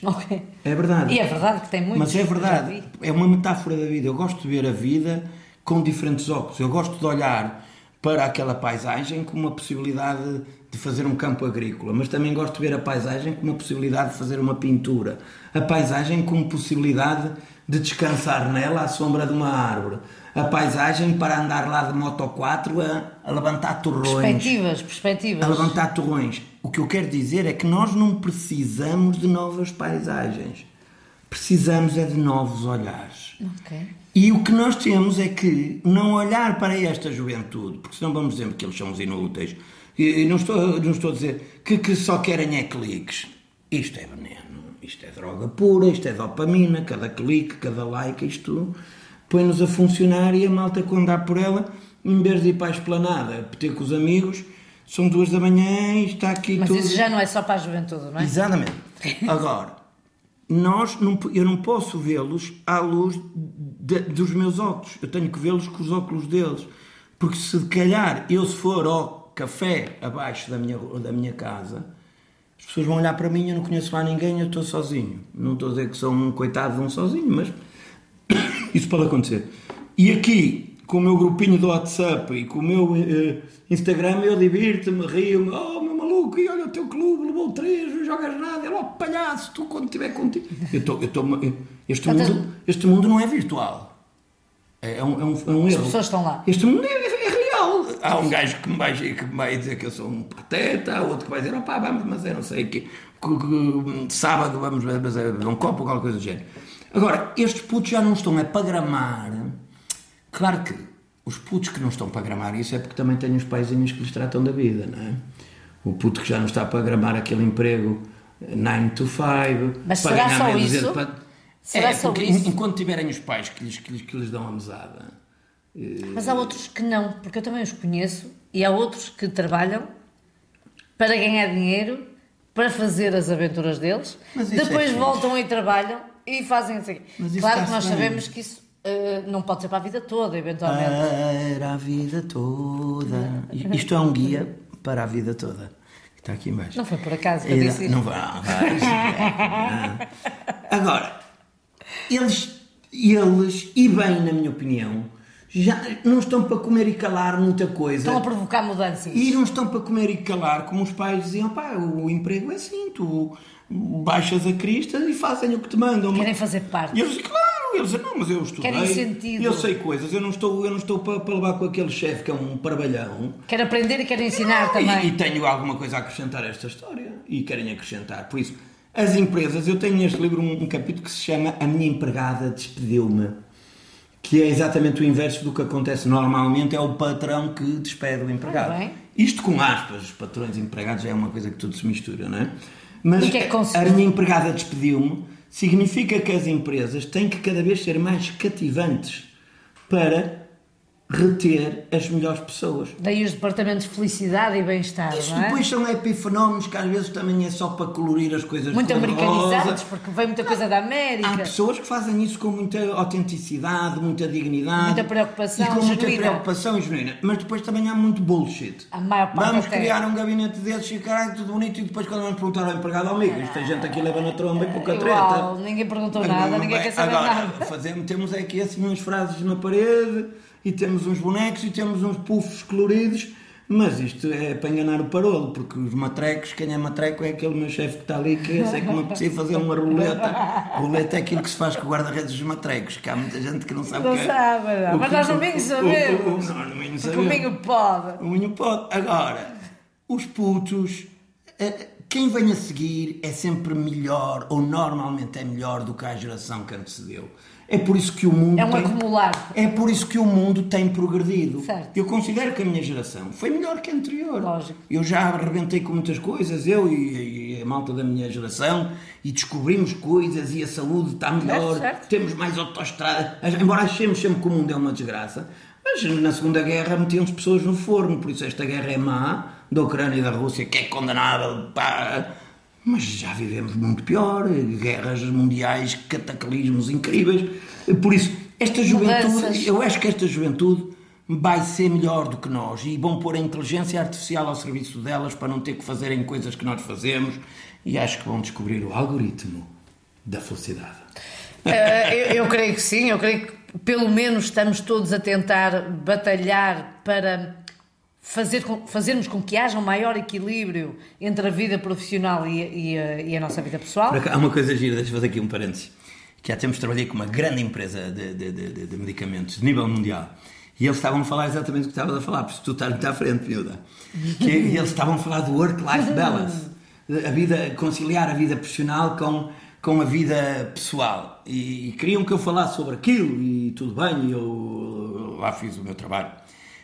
É verdade. E é verdade que tem muitos. Mas é verdade. É uma metáfora da vida. Eu gosto de ver a vida com diferentes óculos. Eu gosto de olhar para aquela paisagem como uma possibilidade de fazer um campo agrícola, mas também gosto de ver a paisagem como uma possibilidade de fazer uma pintura, a paisagem como possibilidade de descansar nela à sombra de uma árvore, a paisagem para andar lá de moto 4 a, a levantar torrões. Perspectivas, perspectivas. A levantar torrões. O que eu quero dizer é que nós não precisamos de novas paisagens. Precisamos é de novos olhares. Okay. E o que nós temos é que não olhar para esta juventude, porque senão vamos dizer que eles são os inúteis, e, não, estou, não estou a dizer que, que só querem é cliques. Isto é veneno, isto é droga pura, isto é dopamina, cada clique, cada like, isto põe-nos a funcionar e a malta quando dá por ela, em vez de ir para a esplanada, ter com os amigos, são duas da manhã e está aqui Mas tudo... isso já não é só para a juventude, não é? Exatamente. Agora, nós não, eu não posso vê-los à luz de, dos meus óculos. Eu tenho que vê-los com os óculos deles. Porque se calhar eu se for ao café abaixo da minha, da minha casa, as pessoas vão olhar para mim, eu não conheço lá ninguém, eu estou sozinho. Não estou a dizer que sou um coitado de um sozinho, mas isso pode acontecer. E aqui, com o meu grupinho do WhatsApp e com o meu uh, Instagram, eu divirto-me, rio-me, oh meu maluco, e olha o teu clube, levou três, não jogas nada, ele, oh palhaço, tu quando estiver contigo. Eu tô, eu tô, este, mundo, este mundo não é virtual. É, é um, é um, é um As erro. pessoas estão lá. Este mundo é, é. Há um gajo que me, vai, que me vai dizer que eu sou um pateta, há outro que vai dizer, opá, vamos, mas eu não sei que, que, que sábado vamos beber um copo ou qualquer coisa do género. Agora, estes putos já não estão é para gramar. Claro que os putos que não estão para gramar isso é porque também têm os paizinhos que lhes tratam da vida, não é? O puto que já não está para gramar aquele emprego 9 to 5. Mas será só isso? Para... Será É, só porque isso? enquanto tiverem os pais que lhes, que lhes, que lhes dão a mesada, Mas há outros que não, porque eu também os conheço e há outros que trabalham para ganhar dinheiro, para fazer as aventuras deles, é depois fixe. voltam e trabalham e fazem assim. Claro que nós bem. sabemos que isso eh, não pode ser para a vida toda, eventualmente. para a vida toda. Isto é um guia para a vida toda. Está aqui embaixo. Não foi por acaso que eu É, disse não vai. Não. Agora, eles, eles, e bem na minha opinião, já não estão para comer e calar muita coisa. Estão a provocar mudanças. E não estão para comer e calar, como os pais diziam, pá, o emprego é assim, tu baixas a crista e fazem o que te mandam. Querem fazer parte. E eles, claro, eles dizem, não, mas eu estudei, Querem sentido. eu sei coisas, eu não estou, eu não estou para, para levar com aquele chefe que é um parbalhão. Quer aprender e quer ensinar E- também. E, tenho alguma coisa a acrescentar a esta história e querem acrescentar. Por isso, as empresas, eu tenho neste livro um, um capítulo que se chama A Minha Empregada Despediu-me, que é exatamente o inverso do que acontece normalmente, é o patrão que despede o empregado. Ah. Isto com aspas, os patrões e empregados é uma coisa que tudo se mistura, não é? Mas que é que a minha empregada despediu-me significa que as empresas têm que cada vez ser mais cativantes para reter as melhores pessoas. Daí os departamentos de felicidade e bem-estar, Isso não é? depois são epifenómenos que às vezes também é só para colorir as coisas Muito americanizados, porque vem muita coisa da América. Há pessoas que fazem isso com muita autenticidade, muita dignidade. Muita preocupação E com muita genuína. preocupação e genuína. Mas depois também há muito bullshit. A maior parte Vamos criar um gabinete desses e caralho, tudo bonito. E depois quando vamos perguntar ao empregado, ao amigo, isto tem gente aqui leva na tromba e pouca Igual, treta. ninguém perguntou nada, ninguém quer saber Agora, nada. Fazemos, temos aqui assim umas frases na parede e temos uns bonecos e temos uns puffs coloridos. Mas isto é para enganar o parolo, porque os matrecos, quem é matreco é aquele meu chefe que está ali que eu sei que me apetecia fazer uma roleta. Roleta é aquilo que se faz com o guarda-redes dos matrecos, que há muita gente que não sabe Não o que é. sabe, não. O Mas nós no o- Minho o- o- sabemos. o- Nós no Minho Porque o sabemos. Minho pode. O Minho pode. Agora, os putos, eh, quem vem a seguir é sempre melhor, ou normalmente é melhor do que a geração que antecedeu. É por isso que o mundo É um tem... acumular. É por isso que o mundo tem progredido. Certo. Eu considero que a minha geração foi melhor que a anterior. Lógico. Eu já arrebentei com muitas coisas, eu e, e a malta da minha geração, e descobrimos coisas e a saúde está melhor, certo. temos mais autoestrada. Embora achemos sempre que o mundo é uma desgraça, mas na Segunda Guerra metiam-se pessoas no forno, por isso esta guerra é má, da Ucrânia e da Rússia, que é condenável, pá. Mas já vivemos muito pior, guerras mundiais, cataclismos incríveis. Por isso, esta juventude, Mudanças. eu acho que esta juventude vai ser melhor do que nós e vão pôr a inteligência artificial ao serviço delas para não ter que fazerem coisas que nós fazemos e acho que vão descobrir o algoritmo da felicidade. Eh, eu, eu creio que sim, eu creio que pelo menos estamos todos a tentar batalhar para fazer com, fazermos com que haja um maior equilíbrio entre a vida profissional e, e a, e a nossa vida pessoal. Há uma coisa gira, deixa eu fazer aqui um parênteses. Que há tempos trabalhei com uma grande empresa de, de- de- de- medicamentos de nível mundial. E eles estavam a falar exatamente o que estavas a falar, porque tu estás muito à frente, miúda. Que e eles estavam a falar do work-life balance. A vida, conciliar a vida profissional com, com a vida pessoal. E, e queriam que eu falasse sobre aquilo e tudo bem, e eu lá fiz o meu trabalho.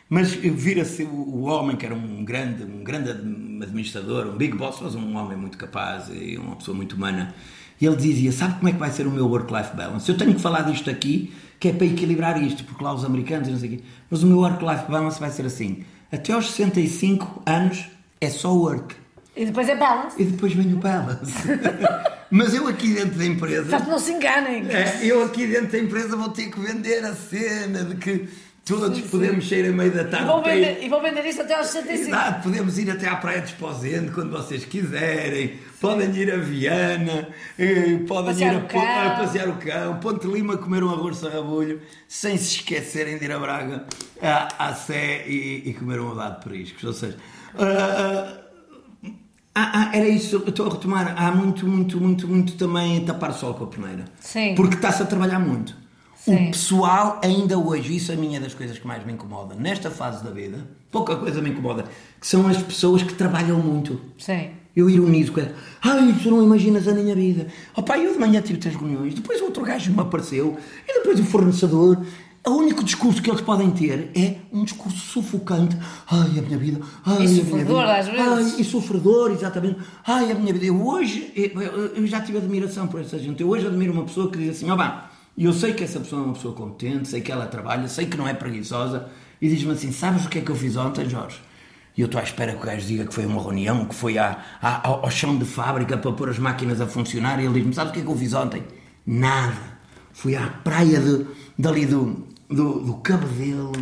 Mas vira-se o, homem que era um grande, um grande administrador, um big boss, mas um homem muito capaz e uma pessoa muito humana. E ele dizia: Sabe como é que vai ser o meu work-life balance? Eu tenho que falar disto aqui, que é para equilibrar isto, porque lá os americanos e não sei o quê. Mas o meu work-life balance vai ser assim: até aos 65 anos é só work. E depois é balance. E depois vem o balance. Mas eu aqui dentro da empresa. Portanto, não se enganem. É, eu aqui dentro da empresa vou ter que vender a cena de que todos podemos sair a meio da E tarde. para ir- vender, e vou vender isso até aos 65. Exato, podemos ir até à Praia de Esposende quando vocês quiserem. Podem ir a Viana, eh, podem Passear ir a, o Pon- cão. a passear o cão, Ponte Lima comer um arroz sarrabulho, sem se esquecerem de ir a Braga, à, à Sé e, e comer um helado de periscos. Ou seja, ah, ah, era isso, estou a retomar. Há muito, muito, muito, muito também tapar o sol com a peneira. Sim. Porque está-se a trabalhar muito. Sim. O pessoal, ainda hoje, isso é a minha das coisas que mais me incomoda, nesta fase da vida, pouca coisa me incomoda, que são as pessoas que trabalham muito. Sim. Eu ironizo com ela. Ai, tu não imaginas a minha vida. Opa, eu de manhã tive três reuniões, depois outro gajo me apareceu, e depois o fornecedor. o único discurso que eles podem ter é um discurso sufocante. Ai, a minha vida. Ai, E a minha sofredor, vida. às vezes. Ai, e sofredor, exatamente. Ai, a minha vida. Eu hoje, eu, eu já tive admiração por essa gente. Eu hoje admiro uma pessoa que diz assim: ó, bem, eu sei que essa pessoa é uma pessoa competente, sei que ela trabalha, sei que não é preguiçosa, e diz-me assim: sabes o que é que eu fiz ontem, Jorge? E eu estou à espera que o gajo diga que foi uma reunião, que foi à, à- ao, chão de fábrica para pôr as máquinas a funcionar, e ele diz-me: sabes o que é que eu fiz ontem? Nada. Fui à praia de, dali do, do, do Cabedelo,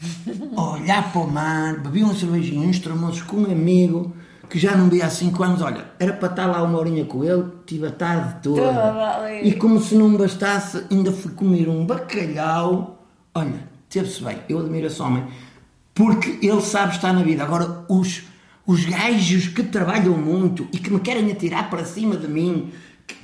olhar para o mar, bebi uma cervejinha, uns com um amigo que já não via há 5 anos. Olha, era para estar lá uma horinha com ele, tive a tarde toda. Toda. E como se não bastasse, ainda fui comer um bacalhau. Olha, teve-se bem, eu admiro esse homem, porque ele sabe estar na vida. Agora, os, os gajos que trabalham muito e que me querem atirar para cima de mim, que-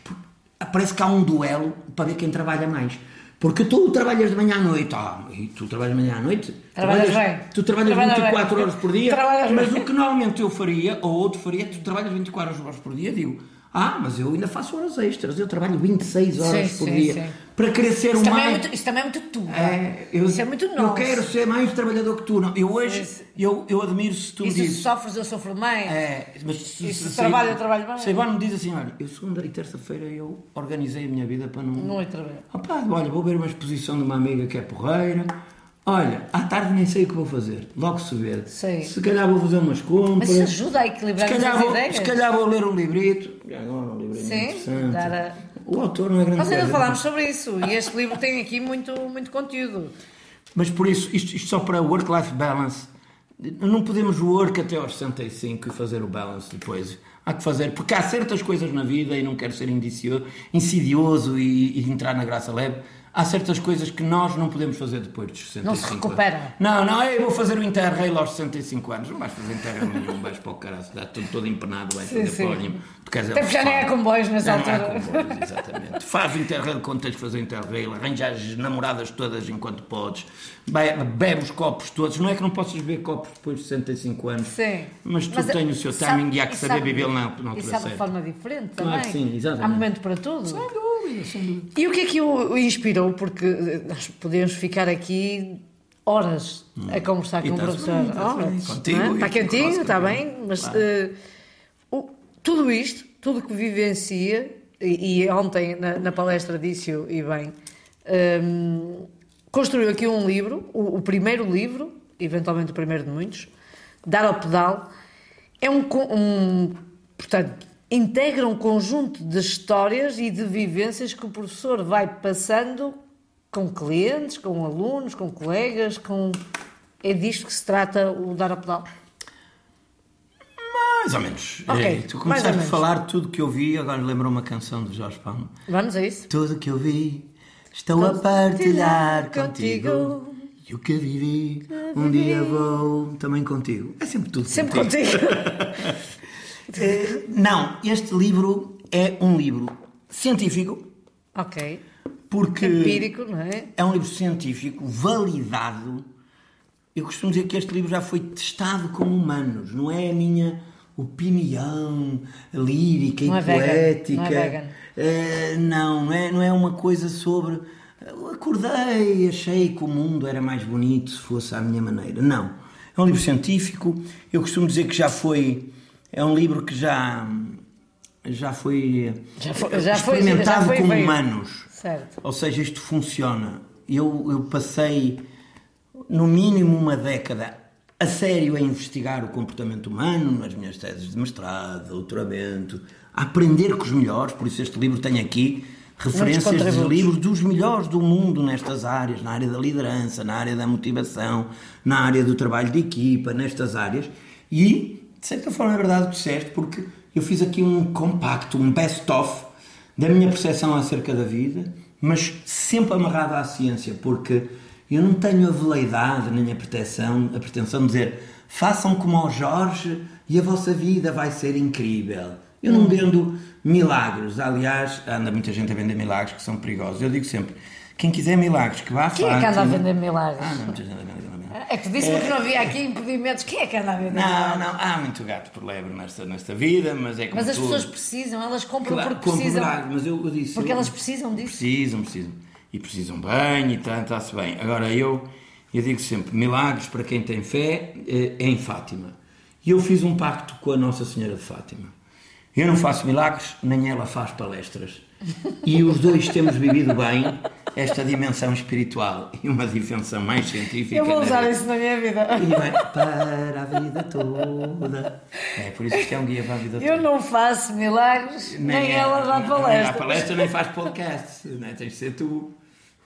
parece que há um duelo para ver quem trabalha mais. Porque tu trabalhas de manhã à noite, ah, e tu trabalhas de manhã à noite, Trabalhas bem. tu trabalhas Trabalha 24 bem. horas por dia, Trabalhas mas bem. o que normalmente eu faria, ou outro faria, tu trabalhas 24 horas por dia, digo, ah, mas eu ainda faço horas extras, eu trabalho 26 horas Sim, por sim, dia, sim. para ser Isso é mais... muito, isso também é muito tu. É, eu, isso é muito Eu nosso. quero ser mais trabalhador que tu. Não. Eu hoje, Isso. eu, eu admiro se tu E me se dizes. sofres, eu sofro mais. É, mas se, E se trabalho, eu trabalho bem. Se agora me diz assim, olha, eu segunda e terça-feira eu organizei a minha vida para não... Não é trabalho. Opa, olha, vou ver uma exposição de uma amiga que é porreira. Olha, à tarde nem sei o que vou fazer. Logo se vê. Sei. Se calhar vou fazer umas compras. Mas ajuda a se equilibrar calhar, as vou, ideias. se calhar vou ler um librito. Agora um livrinho Sim, interessante. dar a- O autor não é grande Nós ainda falámos sobre isso e este livro tem aqui muito, muito conteúdo. Mas por isso, isto, isto só para work-life balance, não podemos work até aos 65 e fazer o balance depois. Há que fazer, porque há certas coisas na vida, e não quero ser insidioso e, e entrar na graça leve, há certas coisas que nós não podemos fazer depois dos 65 Não se recupera. anos. Não, não, eu vou fazer o Interrail aos 65 anos. Não vais fazer Interrail nenhum, vais para o caralho, está todo, todo empenado, vais fazer sim. para o É Até porque já nem há comboios nessa não, não há altura. comboios, exatamente. Faz o Interrail quando tens de fazer o Interrail, arranja as namoradas todas enquanto podes, Be- bebe os copos todos. Não é que não possas beber copos depois de 65 anos, Sim. mas tu Mas, tens o seu sabe- timing e há que e saber sabe- bebê-lo na, na E altura sabe de forma diferente Claro também. que sim, exatamente. Há momento para tudo. Sem dúvida, sem dúvida. E o que é que o inspirou? Porque eh, nós podemos ficar aqui horas a conversar E com o professor. bem. Horas, Contigo é? e Está quentinho, está bem, mas claro. eh, o- tudo isto, tudo que vivencia, e, e ontem na, na palestra disse-o e bem, ehm, construiu aqui um livro, o, o primeiro livro, eventualmente o primeiro de muitos, Dar ao Pedal, é um, um portanto, integra um conjunto de histórias e de vivências que o professor vai passando com clientes, com alunos, com colegas, com... É disto que se trata o Dar ao Pedal? Mais ou menos. Ok, É, tu começaste a falar tudo que eu vi, agora lembro uma canção do Jorge Palma. Vamos a isso? Tudo que eu vi, estou a partilhar contigo. E o que vivi, um dia vou também contigo. É sempre tudo Sempre contigo. contigo. Eh, Não, este livro é um livro científico, ok. porque Empírico, não é? é um livro científico validado. Eu costumo dizer que este livro já foi testado com humanos, não é a minha opinião lírica Não e é vegan, poética. não é vegan. Eh, não, não é, não é uma coisa sobre. Eu acordei, achei que o mundo era mais bonito se fosse à minha maneira. Não. É um livro científico. Eu costumo dizer que já foi. É um livro que já. Já foi, Já foi- já foi- experimentado já foi com humanos. Certo. Ou seja, isto funciona. Eu, eu passei no mínimo uma década a sério a investigar o comportamento humano nas minhas teses de mestrado, doutoramento, a aprender com os melhores, por isso este livro tem aqui referências de livros dos melhores do mundo nestas áreas, na área da liderança, na área da motivação, na área do trabalho de equipa, nestas áreas. E, de certa forma, é verdade o que disseste, porque eu fiz aqui um compacto, um best-of da minha percepção acerca da vida, mas sempre amarrado à ciência, porque eu não tenho a veleidade nem a pretensão, a pretensão de dizer façam como ao Jorge e a vossa vida vai ser incrível. Eu não vendo milagres, aliás, anda muita gente a vender milagres que são perigosos. Eu digo sempre, quem quiser milagres, que vá à Quem é que anda a vender milagres? Ah, não, muita gente a vender milagres. É que disse-me que não havia aqui impedimentos. Quem é que anda a vender Não, não, há muito gato por lebre nesta, nesta vida, mas é como Mas as tudo. pessoas precisam, elas compram Claro, porque precisam. milagres, mas eu, eu disse... Porque eu- elas precisam disso. Precisam, precisam. E precisam bem e tá, está-se bem. Agora, eu, eu digo sempre: milagres para quem tem fé é em Fátima. E eu fiz um pacto com a Nossa Senhora de Fátima. Eu não faço milagres, nem ela faz palestras. E os dois temos vivido bem esta dimensão espiritual e uma dimensão mais científica. Eu vou usar vida. isso na minha vida. E vai para a vida toda. É por isso que é um guia para a vida toda. Eu não faço milagres, nem, é- ela dá nem- palestra. Nem dá palestra, nem faz podcast. Não é? Tens de ser tu.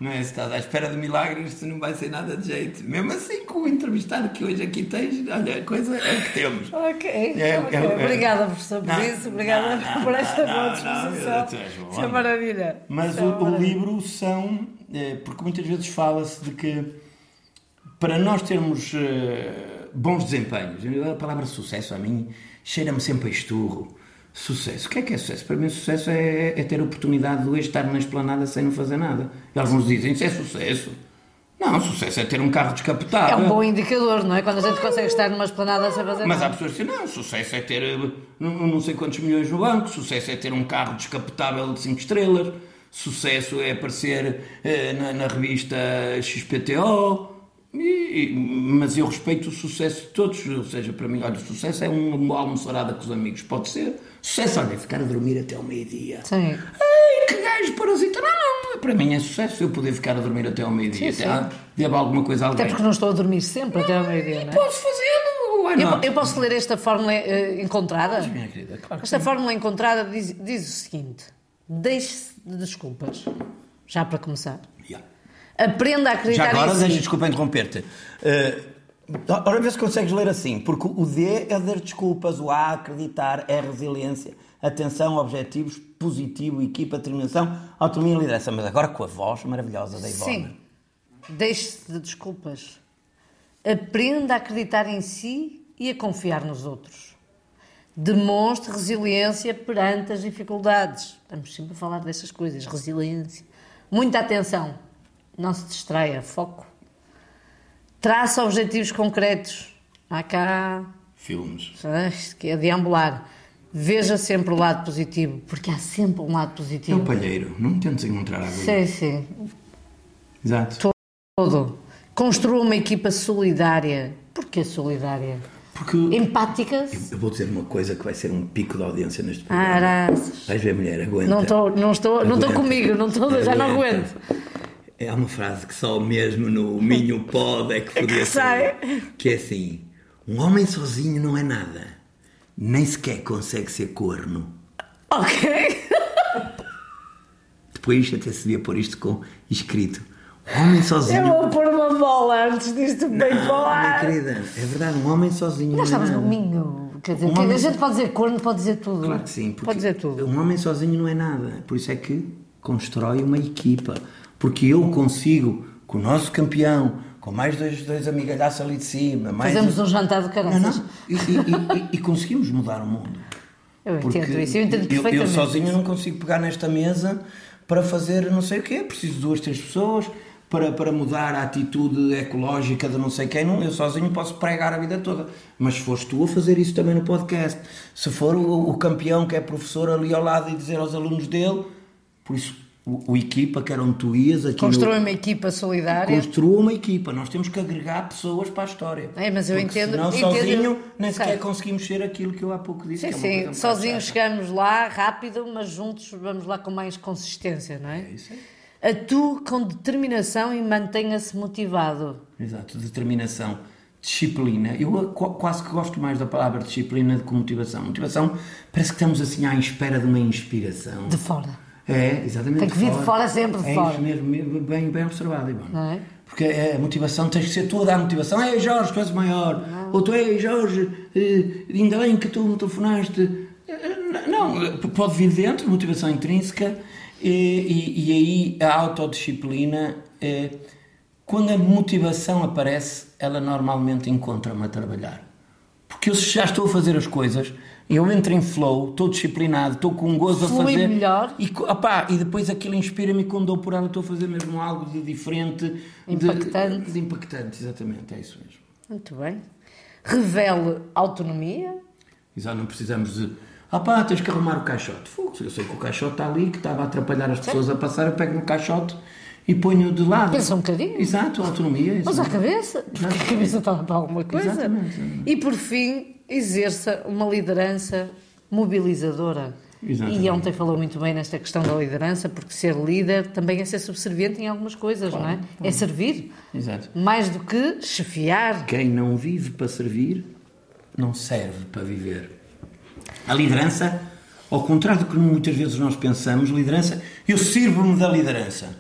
Não é? Se estás à espera de milagres, isto não vai ser nada de jeito. Mesmo assim, com o entrevistado que hoje aqui tens, olha, a coisa é o que temos. Ok, É, ok. é, é. Obrigada, professor, por isso. Obrigada não, não, por esta não, boa disposição. Isso é maravilha. Mas Isso é o, o maravilha. livro são. eh, Porque muitas vezes fala-se de que para nós termos eh, bons desempenhos, a palavra sucesso a mim cheira-me sempre a esturro. Sucesso. O que é que é sucesso? Para mim, sucesso é, é ter a oportunidade de hoje estar na esplanada sem não fazer nada. E alguns dizem isso é sucesso. Não, sucesso é ter um carro É descapotável. um bom indicador, não é? Quando a gente consegue estar numa esplanada sem fazer Mas há nada. pessoas que dizem, não, sucesso é ter eh, não, não sei quantos milhões no banco, sucesso é ter um carro descapotável de 5 estrelas, sucesso é aparecer eh, na, na revista XPTO. E- mas eu respeito o sucesso de todos, ou seja, para mim, olha, sucesso é um- uma almoçarada com os amigos, pode ser. Sucesso, olha, é ficar a dormir até ao meio-dia. Sim. Ai, que gajo parasita! Não, não, para mim é sucesso eu poder ficar a dormir até ao meio-dia. Até há- Deve alguma coisa a Até alguém. porque não estou a dormir sempre até ao meio-dia, não é? Posso fazê-lo, Eu, eu posso ler esta fórmula eh, encontrada? Minha querida, claro Esta fórmula encontrada diz, diz o seguinte: deixe-se de desculpas. Já para começar. Yeah. Aprenda a Já acreditar agora, em si. deixa, desculpa interromper-te. Uh, ora, vê se consegues ler assim, porque o D é dar desculpas, o A, acreditar, é resiliência, atenção, objetivos, positivo, equipa, determinação, autonomia e liderança. Mas agora com a voz maravilhosa da Ivone. Sim. Deixe-se de desculpas. Aprenda a acreditar em si e a confiar nos outros. Demonstre resiliência perante as dificuldades. Estamos sempre a falar dessas coisas. Resiliência. Muita atenção. Não se distraia. Foco. Traça objetivos concretos. Há cá Filmes. Que é deambular. Veja sempre o lado positivo, porque há sempre um lado É positivo. o palheiro, não tentes encontrar a Sim, sim. Exato. Todo. Construa uma equipa solidária. Porquê solidária? Porque Empática? eu vou dizer uma coisa que vai ser um pico de audiência neste programa. Araças. Vais ver, mulher, aguenta. Não estou não estou, não estou comigo, não estou, já não aguento. É uma frase que só mesmo no Minho Pod é que podia ser. Que é assim: um homem sozinho não é nada, nem sequer consegue ser corno. Ok. Depois até se devia pôr isto com escrito: um homem Eu sozinho. vou pôr uma bola antes disto bem Não, minha falar. querida, é verdade, um homem sozinho Nós é estamos nada. no minho. Quer dizer, Um que homem- a gente pode dizer corno, pode dizer tudo. Claro que sim, Pode dizer tudo. um homem sozinho não é nada. Por isso é que constrói uma equipa. Porque eu consigo, com o nosso campeão, com mais dois, dois amigalhaços ali de cima, Fazemos um jantar de não. E, e- e- e conseguimos mudar o mundo. Eu Porque entendo isso, eu entendo eu, perfeitamente. sozinho não consigo pegar nesta mesa para fazer não sei o quê. Preciso de duas, três pessoas para, para mudar a atitude ecológica de não sei quem. Não, eu sozinho posso pregar a vida toda. Mas se fores tu a fazer isso também no podcast, se for o, o campeão que é professor ali ao lado e dizer aos alunos dele, por isso o, o equipa que era onde tu ias aqui no- Constrói uma equipa solidária. Construa uma equipa, nós temos que agregar pessoas para a história. É, mas eu Porque entendo- Senão, entendo- sozinho, nem sequer conseguimos ser aquilo que eu há pouco disse. Sim, é sim, chata. chegamos lá rápido, mas juntos vamos lá com mais consistência, não é? É isso aí. Atue com determinação e mantenha-se motivado. Exato, determinação, disciplina. Eu qu- quase que gosto mais da palavra disciplina do que motivação. Motivação parece que estamos assim à espera de uma inspiração. De fora. É, exatamente. Tem que vir de fora, sempre de é fora. isso mesmo, mesmo, bem, bem observado, Ivone. Não é? Porque é, a motivação, tens que ser tu a motivação. Ei Jorge, tu és maior. Ou tu, ei Jorge, eh, ainda bem que tu me telefonaste. Eh, Não, pode vir dentro, motivação intrínseca. E, e, e aí a autodisciplina, eh, quando a motivação aparece, ela normalmente encontra-me a trabalhar. Porque eu já estou a fazer as coisas, eu entro em flow, estou disciplinado, estou com gozo Flui a fazer. melhor. E, opá, e depois aquilo inspira-me quando dou por ela estou a fazer mesmo algo de diferente. de- Impactante. De, impactante, exatamente, é isso mesmo. Muito bem. Revele autonomia. E já não precisamos de. Ah pá, tens que arrumar o caixote. Fogo, eu sei que o caixote está ali, que estava a atrapalhar as pessoas a passar, eu pego no caixote e ponho de lado. Pensa um bocadinho. Exato, a autonomia. Mas exato. à cabeça, porque a cabeça está para alguma coisa. Exatamente. E por fim, exerça uma liderança mobilizadora. Exatamente. E ontem falou muito bem nesta questão da liderança, porque ser líder também é ser subserviente em algumas coisas, não é? É servir. Exato. Mais do que chefiar. Quem não vive para servir, não serve para viver. A liderança, ao contrário do que muitas vezes nós pensamos, liderança, eu sirvo-me da liderança.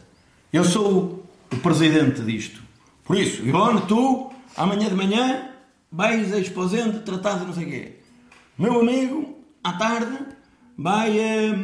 Eu sou o presidente disto. Por isso, Ivone, tu, amanhã de manhã, vais a exposente tratar de não sei o quê. Meu amigo, à tarde, vai a,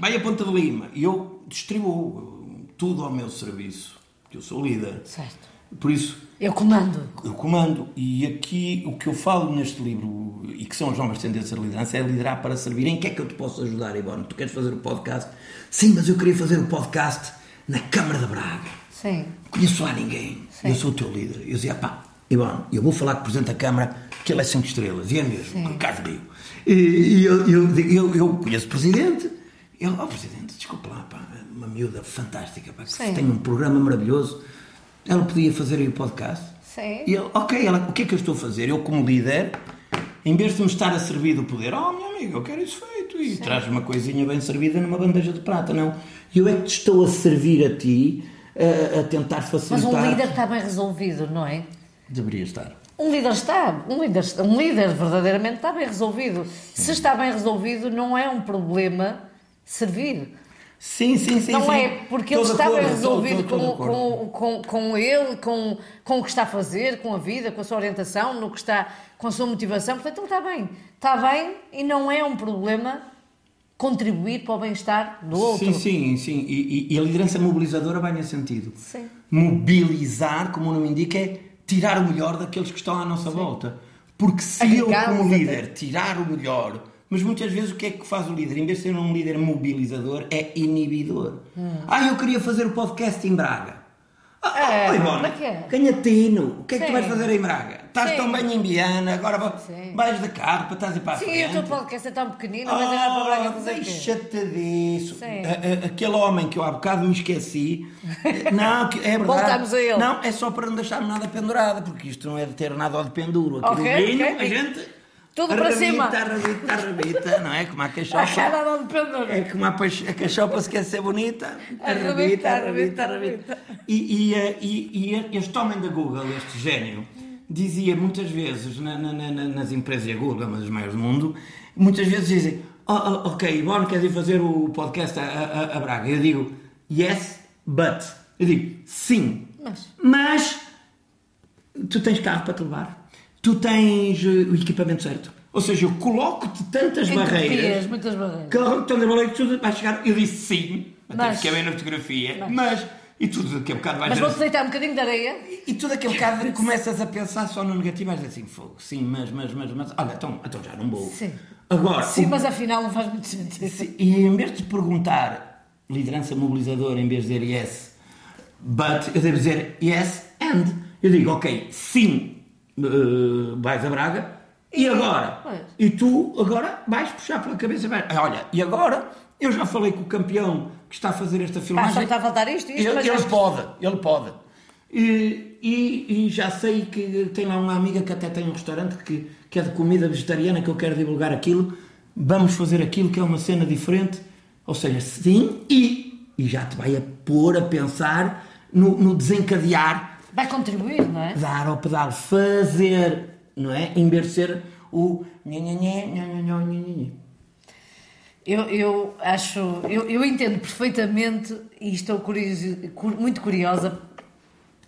vai a Ponta de Lima. E eu distribuo tudo ao meu serviço. Eu sou líder. Certo. Por isso, Eu comando. eu comando. E aqui o que eu falo neste livro, e que são as novas tendências de liderança, é liderar para servir. Em que é que eu te posso ajudar, Ivone? Tu queres fazer o podcast? Sim, mas eu queria fazer o podcast na Câmara de Braga. Sim. Não conheço lá ninguém. Sim. Eu sou o teu líder. Eu dizia, pá, Ivone, eu vou falar com o Presidente da Câmara que ele é 5 estrelas. E é mesmo, Carlos Rio. E, e eu, eu, eu, eu conheço o Presidente. Ele, ó Presidente, desculpa lá, pá, uma miúda fantástica, pá, que Sim. tem um programa maravilhoso. Ela podia fazer aí o podcast. Sim. E ele, ok, ela, o que é que eu estou a fazer? Eu, como líder, em vez de me estar a servir do poder, oh, meu amigo, eu quero isso feito, e traz uma coisinha bem servida numa bandeja de prata, não. Eu é que te estou a servir a ti, a, a tentar Mas facilitar. um líder está bem resolvido, não é? Deveria estar. Um líder está, um líder, um líder verdadeiramente está bem resolvido. Se está bem resolvido, não é um problema servir. Sim, sim, sim. não sim. é porque ele acordo, estou- resolvido com, com, com, com ele, com, com o que está a fazer, com a vida, com a sua orientação, no que está, com a sua motivação. Portanto, ele está bem. Está bem e não é um problema contribuir para o bem-estar do outro. Sim, sim, sim. E, e- e a liderança mobilizadora vai nesse sentido. Sim. Mobilizar, como o nome indica, é tirar o melhor daqueles que estão à nossa volta. Porque se eu, como até. líder, tirar o melhor. Mas muitas vezes o que é que faz o líder? Em vez de ser um líder mobilizador, é inibidor. Ah, eu queria fazer o podcast em Braga. Ah, Hum. É, oh, Ivone, como é que é? canhatino, o que é que tu Sim. vais fazer em Braga? Estás Sim. tão bem em Viana, agora Sim. vais de carro para estás a ir para a Sim, frente. o teu podcast é tão pequenino, mas agora para Braga fazer? Oh, Deixa-te disso. Sim. A- a- Aquele homem que eu há bocado me esqueci. Não, que é verdade. Voltamos a ele. Não, é só para não deixar nada pendurado, porque isto não é de ter nada de penduro. Aqui Ok, no vinho, ok. a gente. Tudo para cima. Arrebita, arrebita, não é? Como a A cachopa. cara de pendura. É como a, a cachopa se quer ser bonita. Arrebita, arrebita, arrebita. E, e, eh, e, e este homem da Google, este gênio, dizia muitas vezes na- na- na- nas empresas da Google, uma das maiores do mundo, muitas vezes dizem: oh, oh, Ok, Ivone, queres ir fazer o podcast a, a- a Braga? Eu digo: Yes, but. Eu digo: Sim, Mas. mas tu tens carro para te levar, tu tens eh, o equipamento certo. Ou seja, eu coloco-te tantas barreiras muitas barreiras. que tantas barreiras que tudo vai chegar. Eu disse sim, até Mas- fiquei bem na fotografia, mas. E tudo daqui a bocado vais Mas vou-te deitar um bocadinho de areia. e tu daqui a bocado começas a pensar só no negativo, vais dizer assim, fogo, sim, mas, mas, mas, mas, olha, então, então já não vou. Sim. Agora, Sim, o- mas afinal não faz muito sentido. se- e em vez de perguntar liderança mobilizadora, em vez de dizer yes, but, eu devo dizer yes and. Eu digo, ok, sim, eh, vais a Braga, e agora? Pois. E tu agora vais puxar pela cabeça, e vais, "Ah, olha, e agora? Eu já falei com o campeão que está a fazer esta Pá, filmagem. me está a faltar isto, isto, Ele, ele pode, ele pode. E, e- e já sei que tem lá uma amiga que até tem um restaurante que, que é de comida vegetariana que eu quero divulgar aquilo. Vamos fazer aquilo que é uma cena diferente. Ou seja, sim, e, e já te vai a pôr a pensar no, no desencadear, Vai contribuir, não é? dar ao pedal, fazer, não é? Em vez de ser o. Eu, eu acho, eu, eu entendo perfeitamente e estou curioso, cu- muito curiosa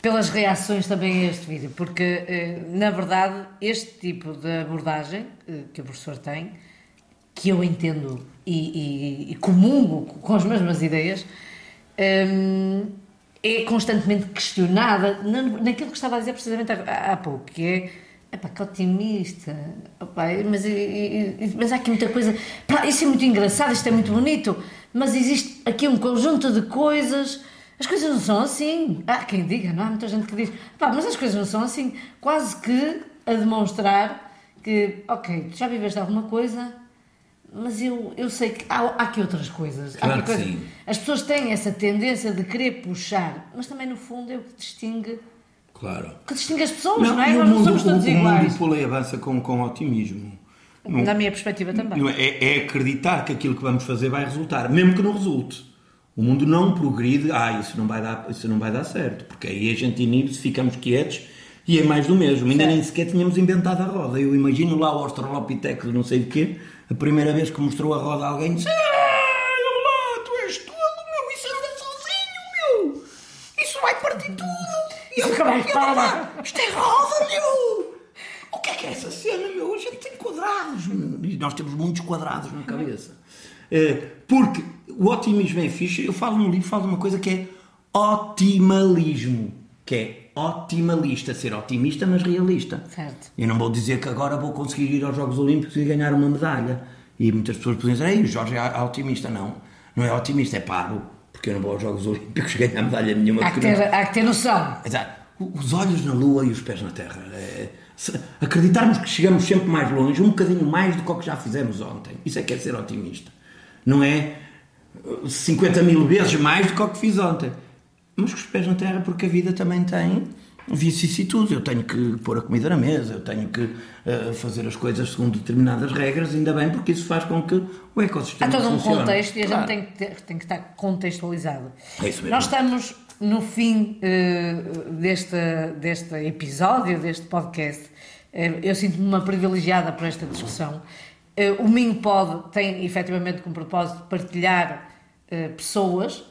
pelas reações também a este vídeo, porque eh, na verdade este tipo de abordagem eh, que o professor tem, que eu entendo e, e, e comungo com as mesmas ideias, hum, é constantemente questionada na- naquilo que estava a dizer precisamente há, pouco, que é epá, que otimista, mas, mas há aqui muita coisa, isso é muito engraçado, isto é muito bonito, mas existe aqui um conjunto de coisas, as coisas não são assim. Há quem diga, não há muita gente que diz, mas as coisas não são assim, quase que a demonstrar que, ok, tu já viveste alguma coisa, mas eu, eu sei que há, há aqui outras coisas. Há Claro aqui que coisas- sim. As pessoas têm essa tendência de querer puxar, mas também no fundo é o que distingue, Claro. o que distingue as pessoas, não, é? e o Nós não mundo, somos todos o, o iguais. mundo por aí avança com, com otimismo. Não- Da minha perspectiva também. não é, é acreditar que aquilo que vamos fazer vai resultar, mesmo que não resulte. O mundo não progride, ah, isso não vai dar, isso não vai dar certo, porque aí a gente inibe-se, ficamos quietos e é mais do mesmo. Ainda nem sequer tínhamos inventado a roda. Eu imagino lá o Australopiteco de não sei de quê, a primeira vez que mostrou a roda a alguém, disse: "Ah, lá, tu és tolo, meu, isso anda sozinho, meu, isso vai partir tudo. Eu, Como é eu, para? "Pá, isto é roda, meu. O que é que é essa cena, meu? A gente tem quadrados. E nós temos muitos quadrados na cabeça. Eh, Porque o otimismo é fixe. Eu falo no livro, falo de uma coisa que é otimalismo. Que é otimalista. Ser otimista, mas realista. Certo. Eu não vou dizer que agora vou conseguir ir aos Jogos Olímpicos e ganhar uma medalha. E muitas pessoas podem dizer, Ei, o Jorge é otimista. Não, não é otimista, é paro. Porque eu não vou aos Jogos Olímpicos ganhar medalha nenhuma. Há que, porque não- ter, há que ter noção. Exato. Os olhos na lua e os pés na terra. É, acreditarmos que chegamos sempre mais longe, um bocadinho mais do que o que já fizemos ontem. Isso é que é ser otimista. Não é uh, 50 mil vezes mais do que o que fiz ontem. Mas com os pés na terra, porque a vida também tem vicissitudes. Eu tenho que pôr a comida na mesa, eu tenho que uh, fazer as coisas segundo determinadas regras, ainda bem, porque isso faz com que o Há ecossistema todo um funcione. contexto e a Claro. gente tem que, ter- tem que estar contextualizado. É isso mesmo. Nós estamos no fim eh, deste, deste episódio, deste podcast. Eh, eu sinto-me uma privilegiada por esta discussão. O Minho Pod tem efetivamente como propósito partilhar pessoas.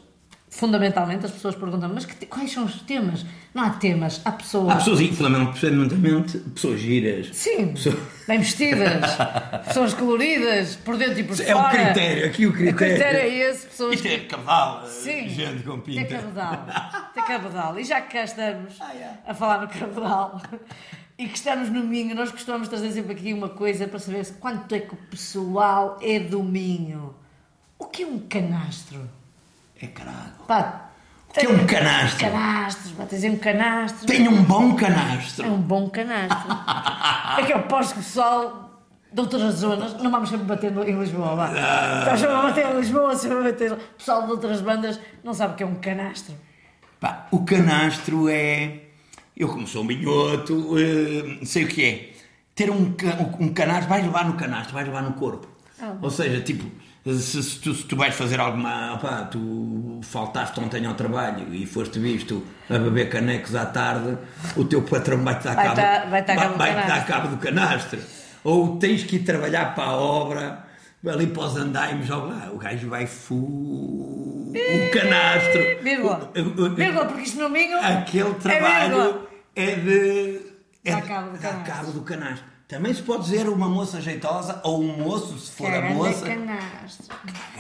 Fundamentalmente, as pessoas perguntam: mas te- quais são os temas? Não há temas, há pessoas. Há pessoas, e fundamentalmente, pessoas giras. Sim, Pessoas- bem vestidas, pessoas coloridas, por dentro e por É o fora. critério, aqui o critério. O critério é esse, pessoas Isto é cabedal, Sim, gente com pinta. cabedal. Tem cabedal. E já que cá estamos Ah, é. a falar no cabedal e que estamos no Minho, nós costumamos trazer sempre aqui uma coisa para saber quanto é que o pessoal é do Minho. O que é um canastro? É caralho. Pá, O que é um canastro? Canastros, pá, tens um canastro. Tenho um bom É canastro. um bom canastro. é que eu aposto que o pessoal de outras zonas, não vamos sempre bater em Lisboa, vá. Ah. Estamos sempre a bater em Lisboa, sempre a bater. O pessoal de outras bandas não sabe o que é um canastro. Pá, o canastro é. Eu, como sou um minhoto, eh, sei o que é. Ter um, um canastro, vais levar no canastro, vais levar no corpo. Ah. Ou seja, tipo, se, se tu, se tu vais fazer alguma. Opá, tu faltaste ontem ao trabalho e foste visto a beber canecos à tarde, o teu patrão vai-te dar Vai cabo, tá- vai cabo do vai-te dar canastro. cabo do canastro. Ou tens que ir trabalhar para a obra, ali para os andaimes, lá, o gajo vai fu. O canastro. Vírgula. Vírgula, porque isto no Minho. Aquele É trabalho vírgula. é de. É Dá cabo do canastro. Também se pode dizer uma moça jeitosa ou um moço, se for a Caramba, moça. canastro.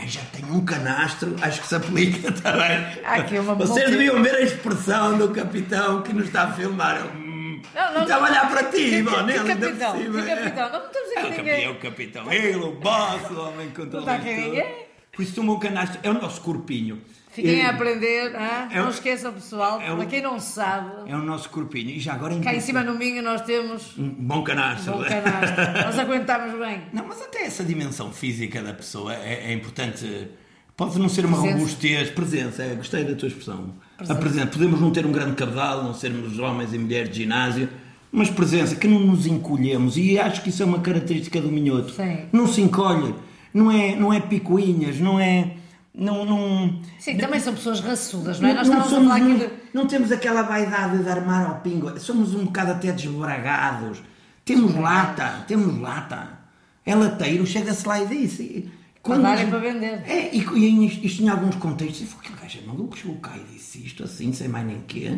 Já tem um canastro, acho que se aplica também. Aqui uma Vocês deviam ver a expressão do capitão que nos está a filmar. Hum, Não, não, Estava a não. olhar para ti, Que- bom, que por capitão? Que capitão? Não estamos aqui é o ninguém. capitão, é o capitão. Ele, o boss, o homem que Não controla está aqui ninguém. Por isso, o meu canastro é o nosso corpinho. Fiquem É- a aprender, ah? é o- não esqueçam pessoal, é para quem não sabe, É o nosso corpinho. E já agora cá em cima no Minho nós temos Um bom canastro. bom canastro. Nós aguentamos bem. Não, mas até essa dimensão física da pessoa é, é importante. Pode não ser uma Presença. robustez, presença, é, gostei da tua expressão. A presença. Podemos não ter um grande cabedal, não sermos homens e mulheres de ginásio, mas presença, que não nos encolhemos. E acho que isso é uma característica do minhoto. Sim. Não se encolhe, não é, não é picuinhas, não é. Não, não, Sim, também são pessoas raçudas, não é? não, Nós não somos, aqui não, não temos aquela vaidade de armar ao pingo. Somos um bocado até desbragados. Temos lata, temos lata. É lateiro, chega-se lá e disse. Para dar e para vender. É, e, e isto, em alguns contextos, e foi aquele gajo é maluco, chegou cá e disse isto assim, sem mais nem quê.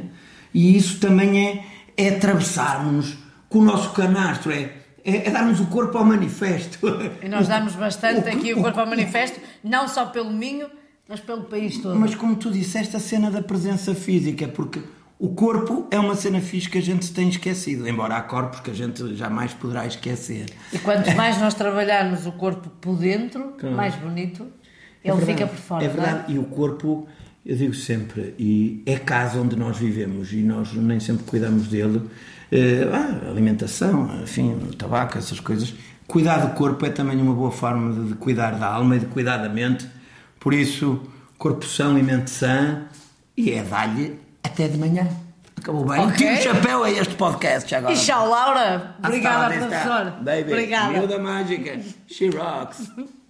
E isso também é, é atravessarmos com o nosso canastro, é, é, é darmos o corpo ao manifesto. E nós damos bastante O- aqui o corpo ao manifesto, não só pelo Minho, mas pelo país todo. Mas como tu disseste, a cena da presença física, porque o corpo é uma cena fixe que a gente se tem esquecido, embora há corpos que a gente jamais poderá esquecer. E quanto mais nós trabalharmos o corpo por dentro, mais bonito ele É verdade, fica por fora. É não verdade, e o corpo eu digo sempre, e é casa onde nós vivemos e nós nem sempre cuidamos dele. Eh, ah, alimentação, enfim, tabaco, essas coisas. Cuidar do corpo é também uma boa forma de, de cuidar da alma e de cuidar da mente. Por isso, corpo são e mente sã, e é dar-lhe até de manhã. Acabou bem. Ok. Tiro o chapéu a este podcast agora. E tchau, Laura. Obrigada, professor. Baby, Obrigada. miúda mágica. She rocks.